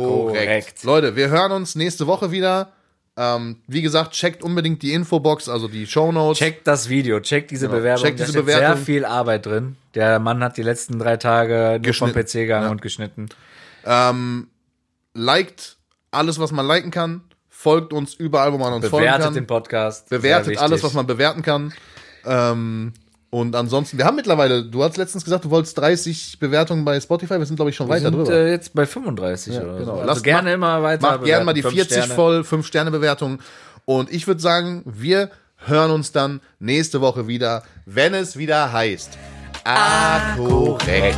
Leute, wir hören uns nächste Woche wieder. Ähm, wie gesagt, checkt unbedingt die Infobox, also die Shownotes. Checkt das Video, checkt diese Genau, Bewerbung. checkt da diese steht Bewertung. sehr viel Arbeit drin. Der Mann hat die letzten drei Tage nur vom. PC gegangen Ja. und geschnitten. Ähm, liked alles, was man liken kann. Folgt uns überall, wo man uns folgen Bewertet kann. den Podcast. bewertet alles, was man bewerten kann. Ähm, und ansonsten, wir haben mittlerweile, du hast letztens gesagt, du wolltest 30 Bewertungen bei Spotify, wir sind, glaube ich, schon Wir weiter sind drüber. äh, jetzt bei 35 oder genau. so. Also Lasst- gerne macht- immer weiter. Macht gerne mal die bewerten. Fünf 40 Sterne. voll, 5-Sterne-Bewertung. Und ich würde sagen, wir hören uns dann nächste Woche wieder, wenn es wieder heißt. Ah, korrekt.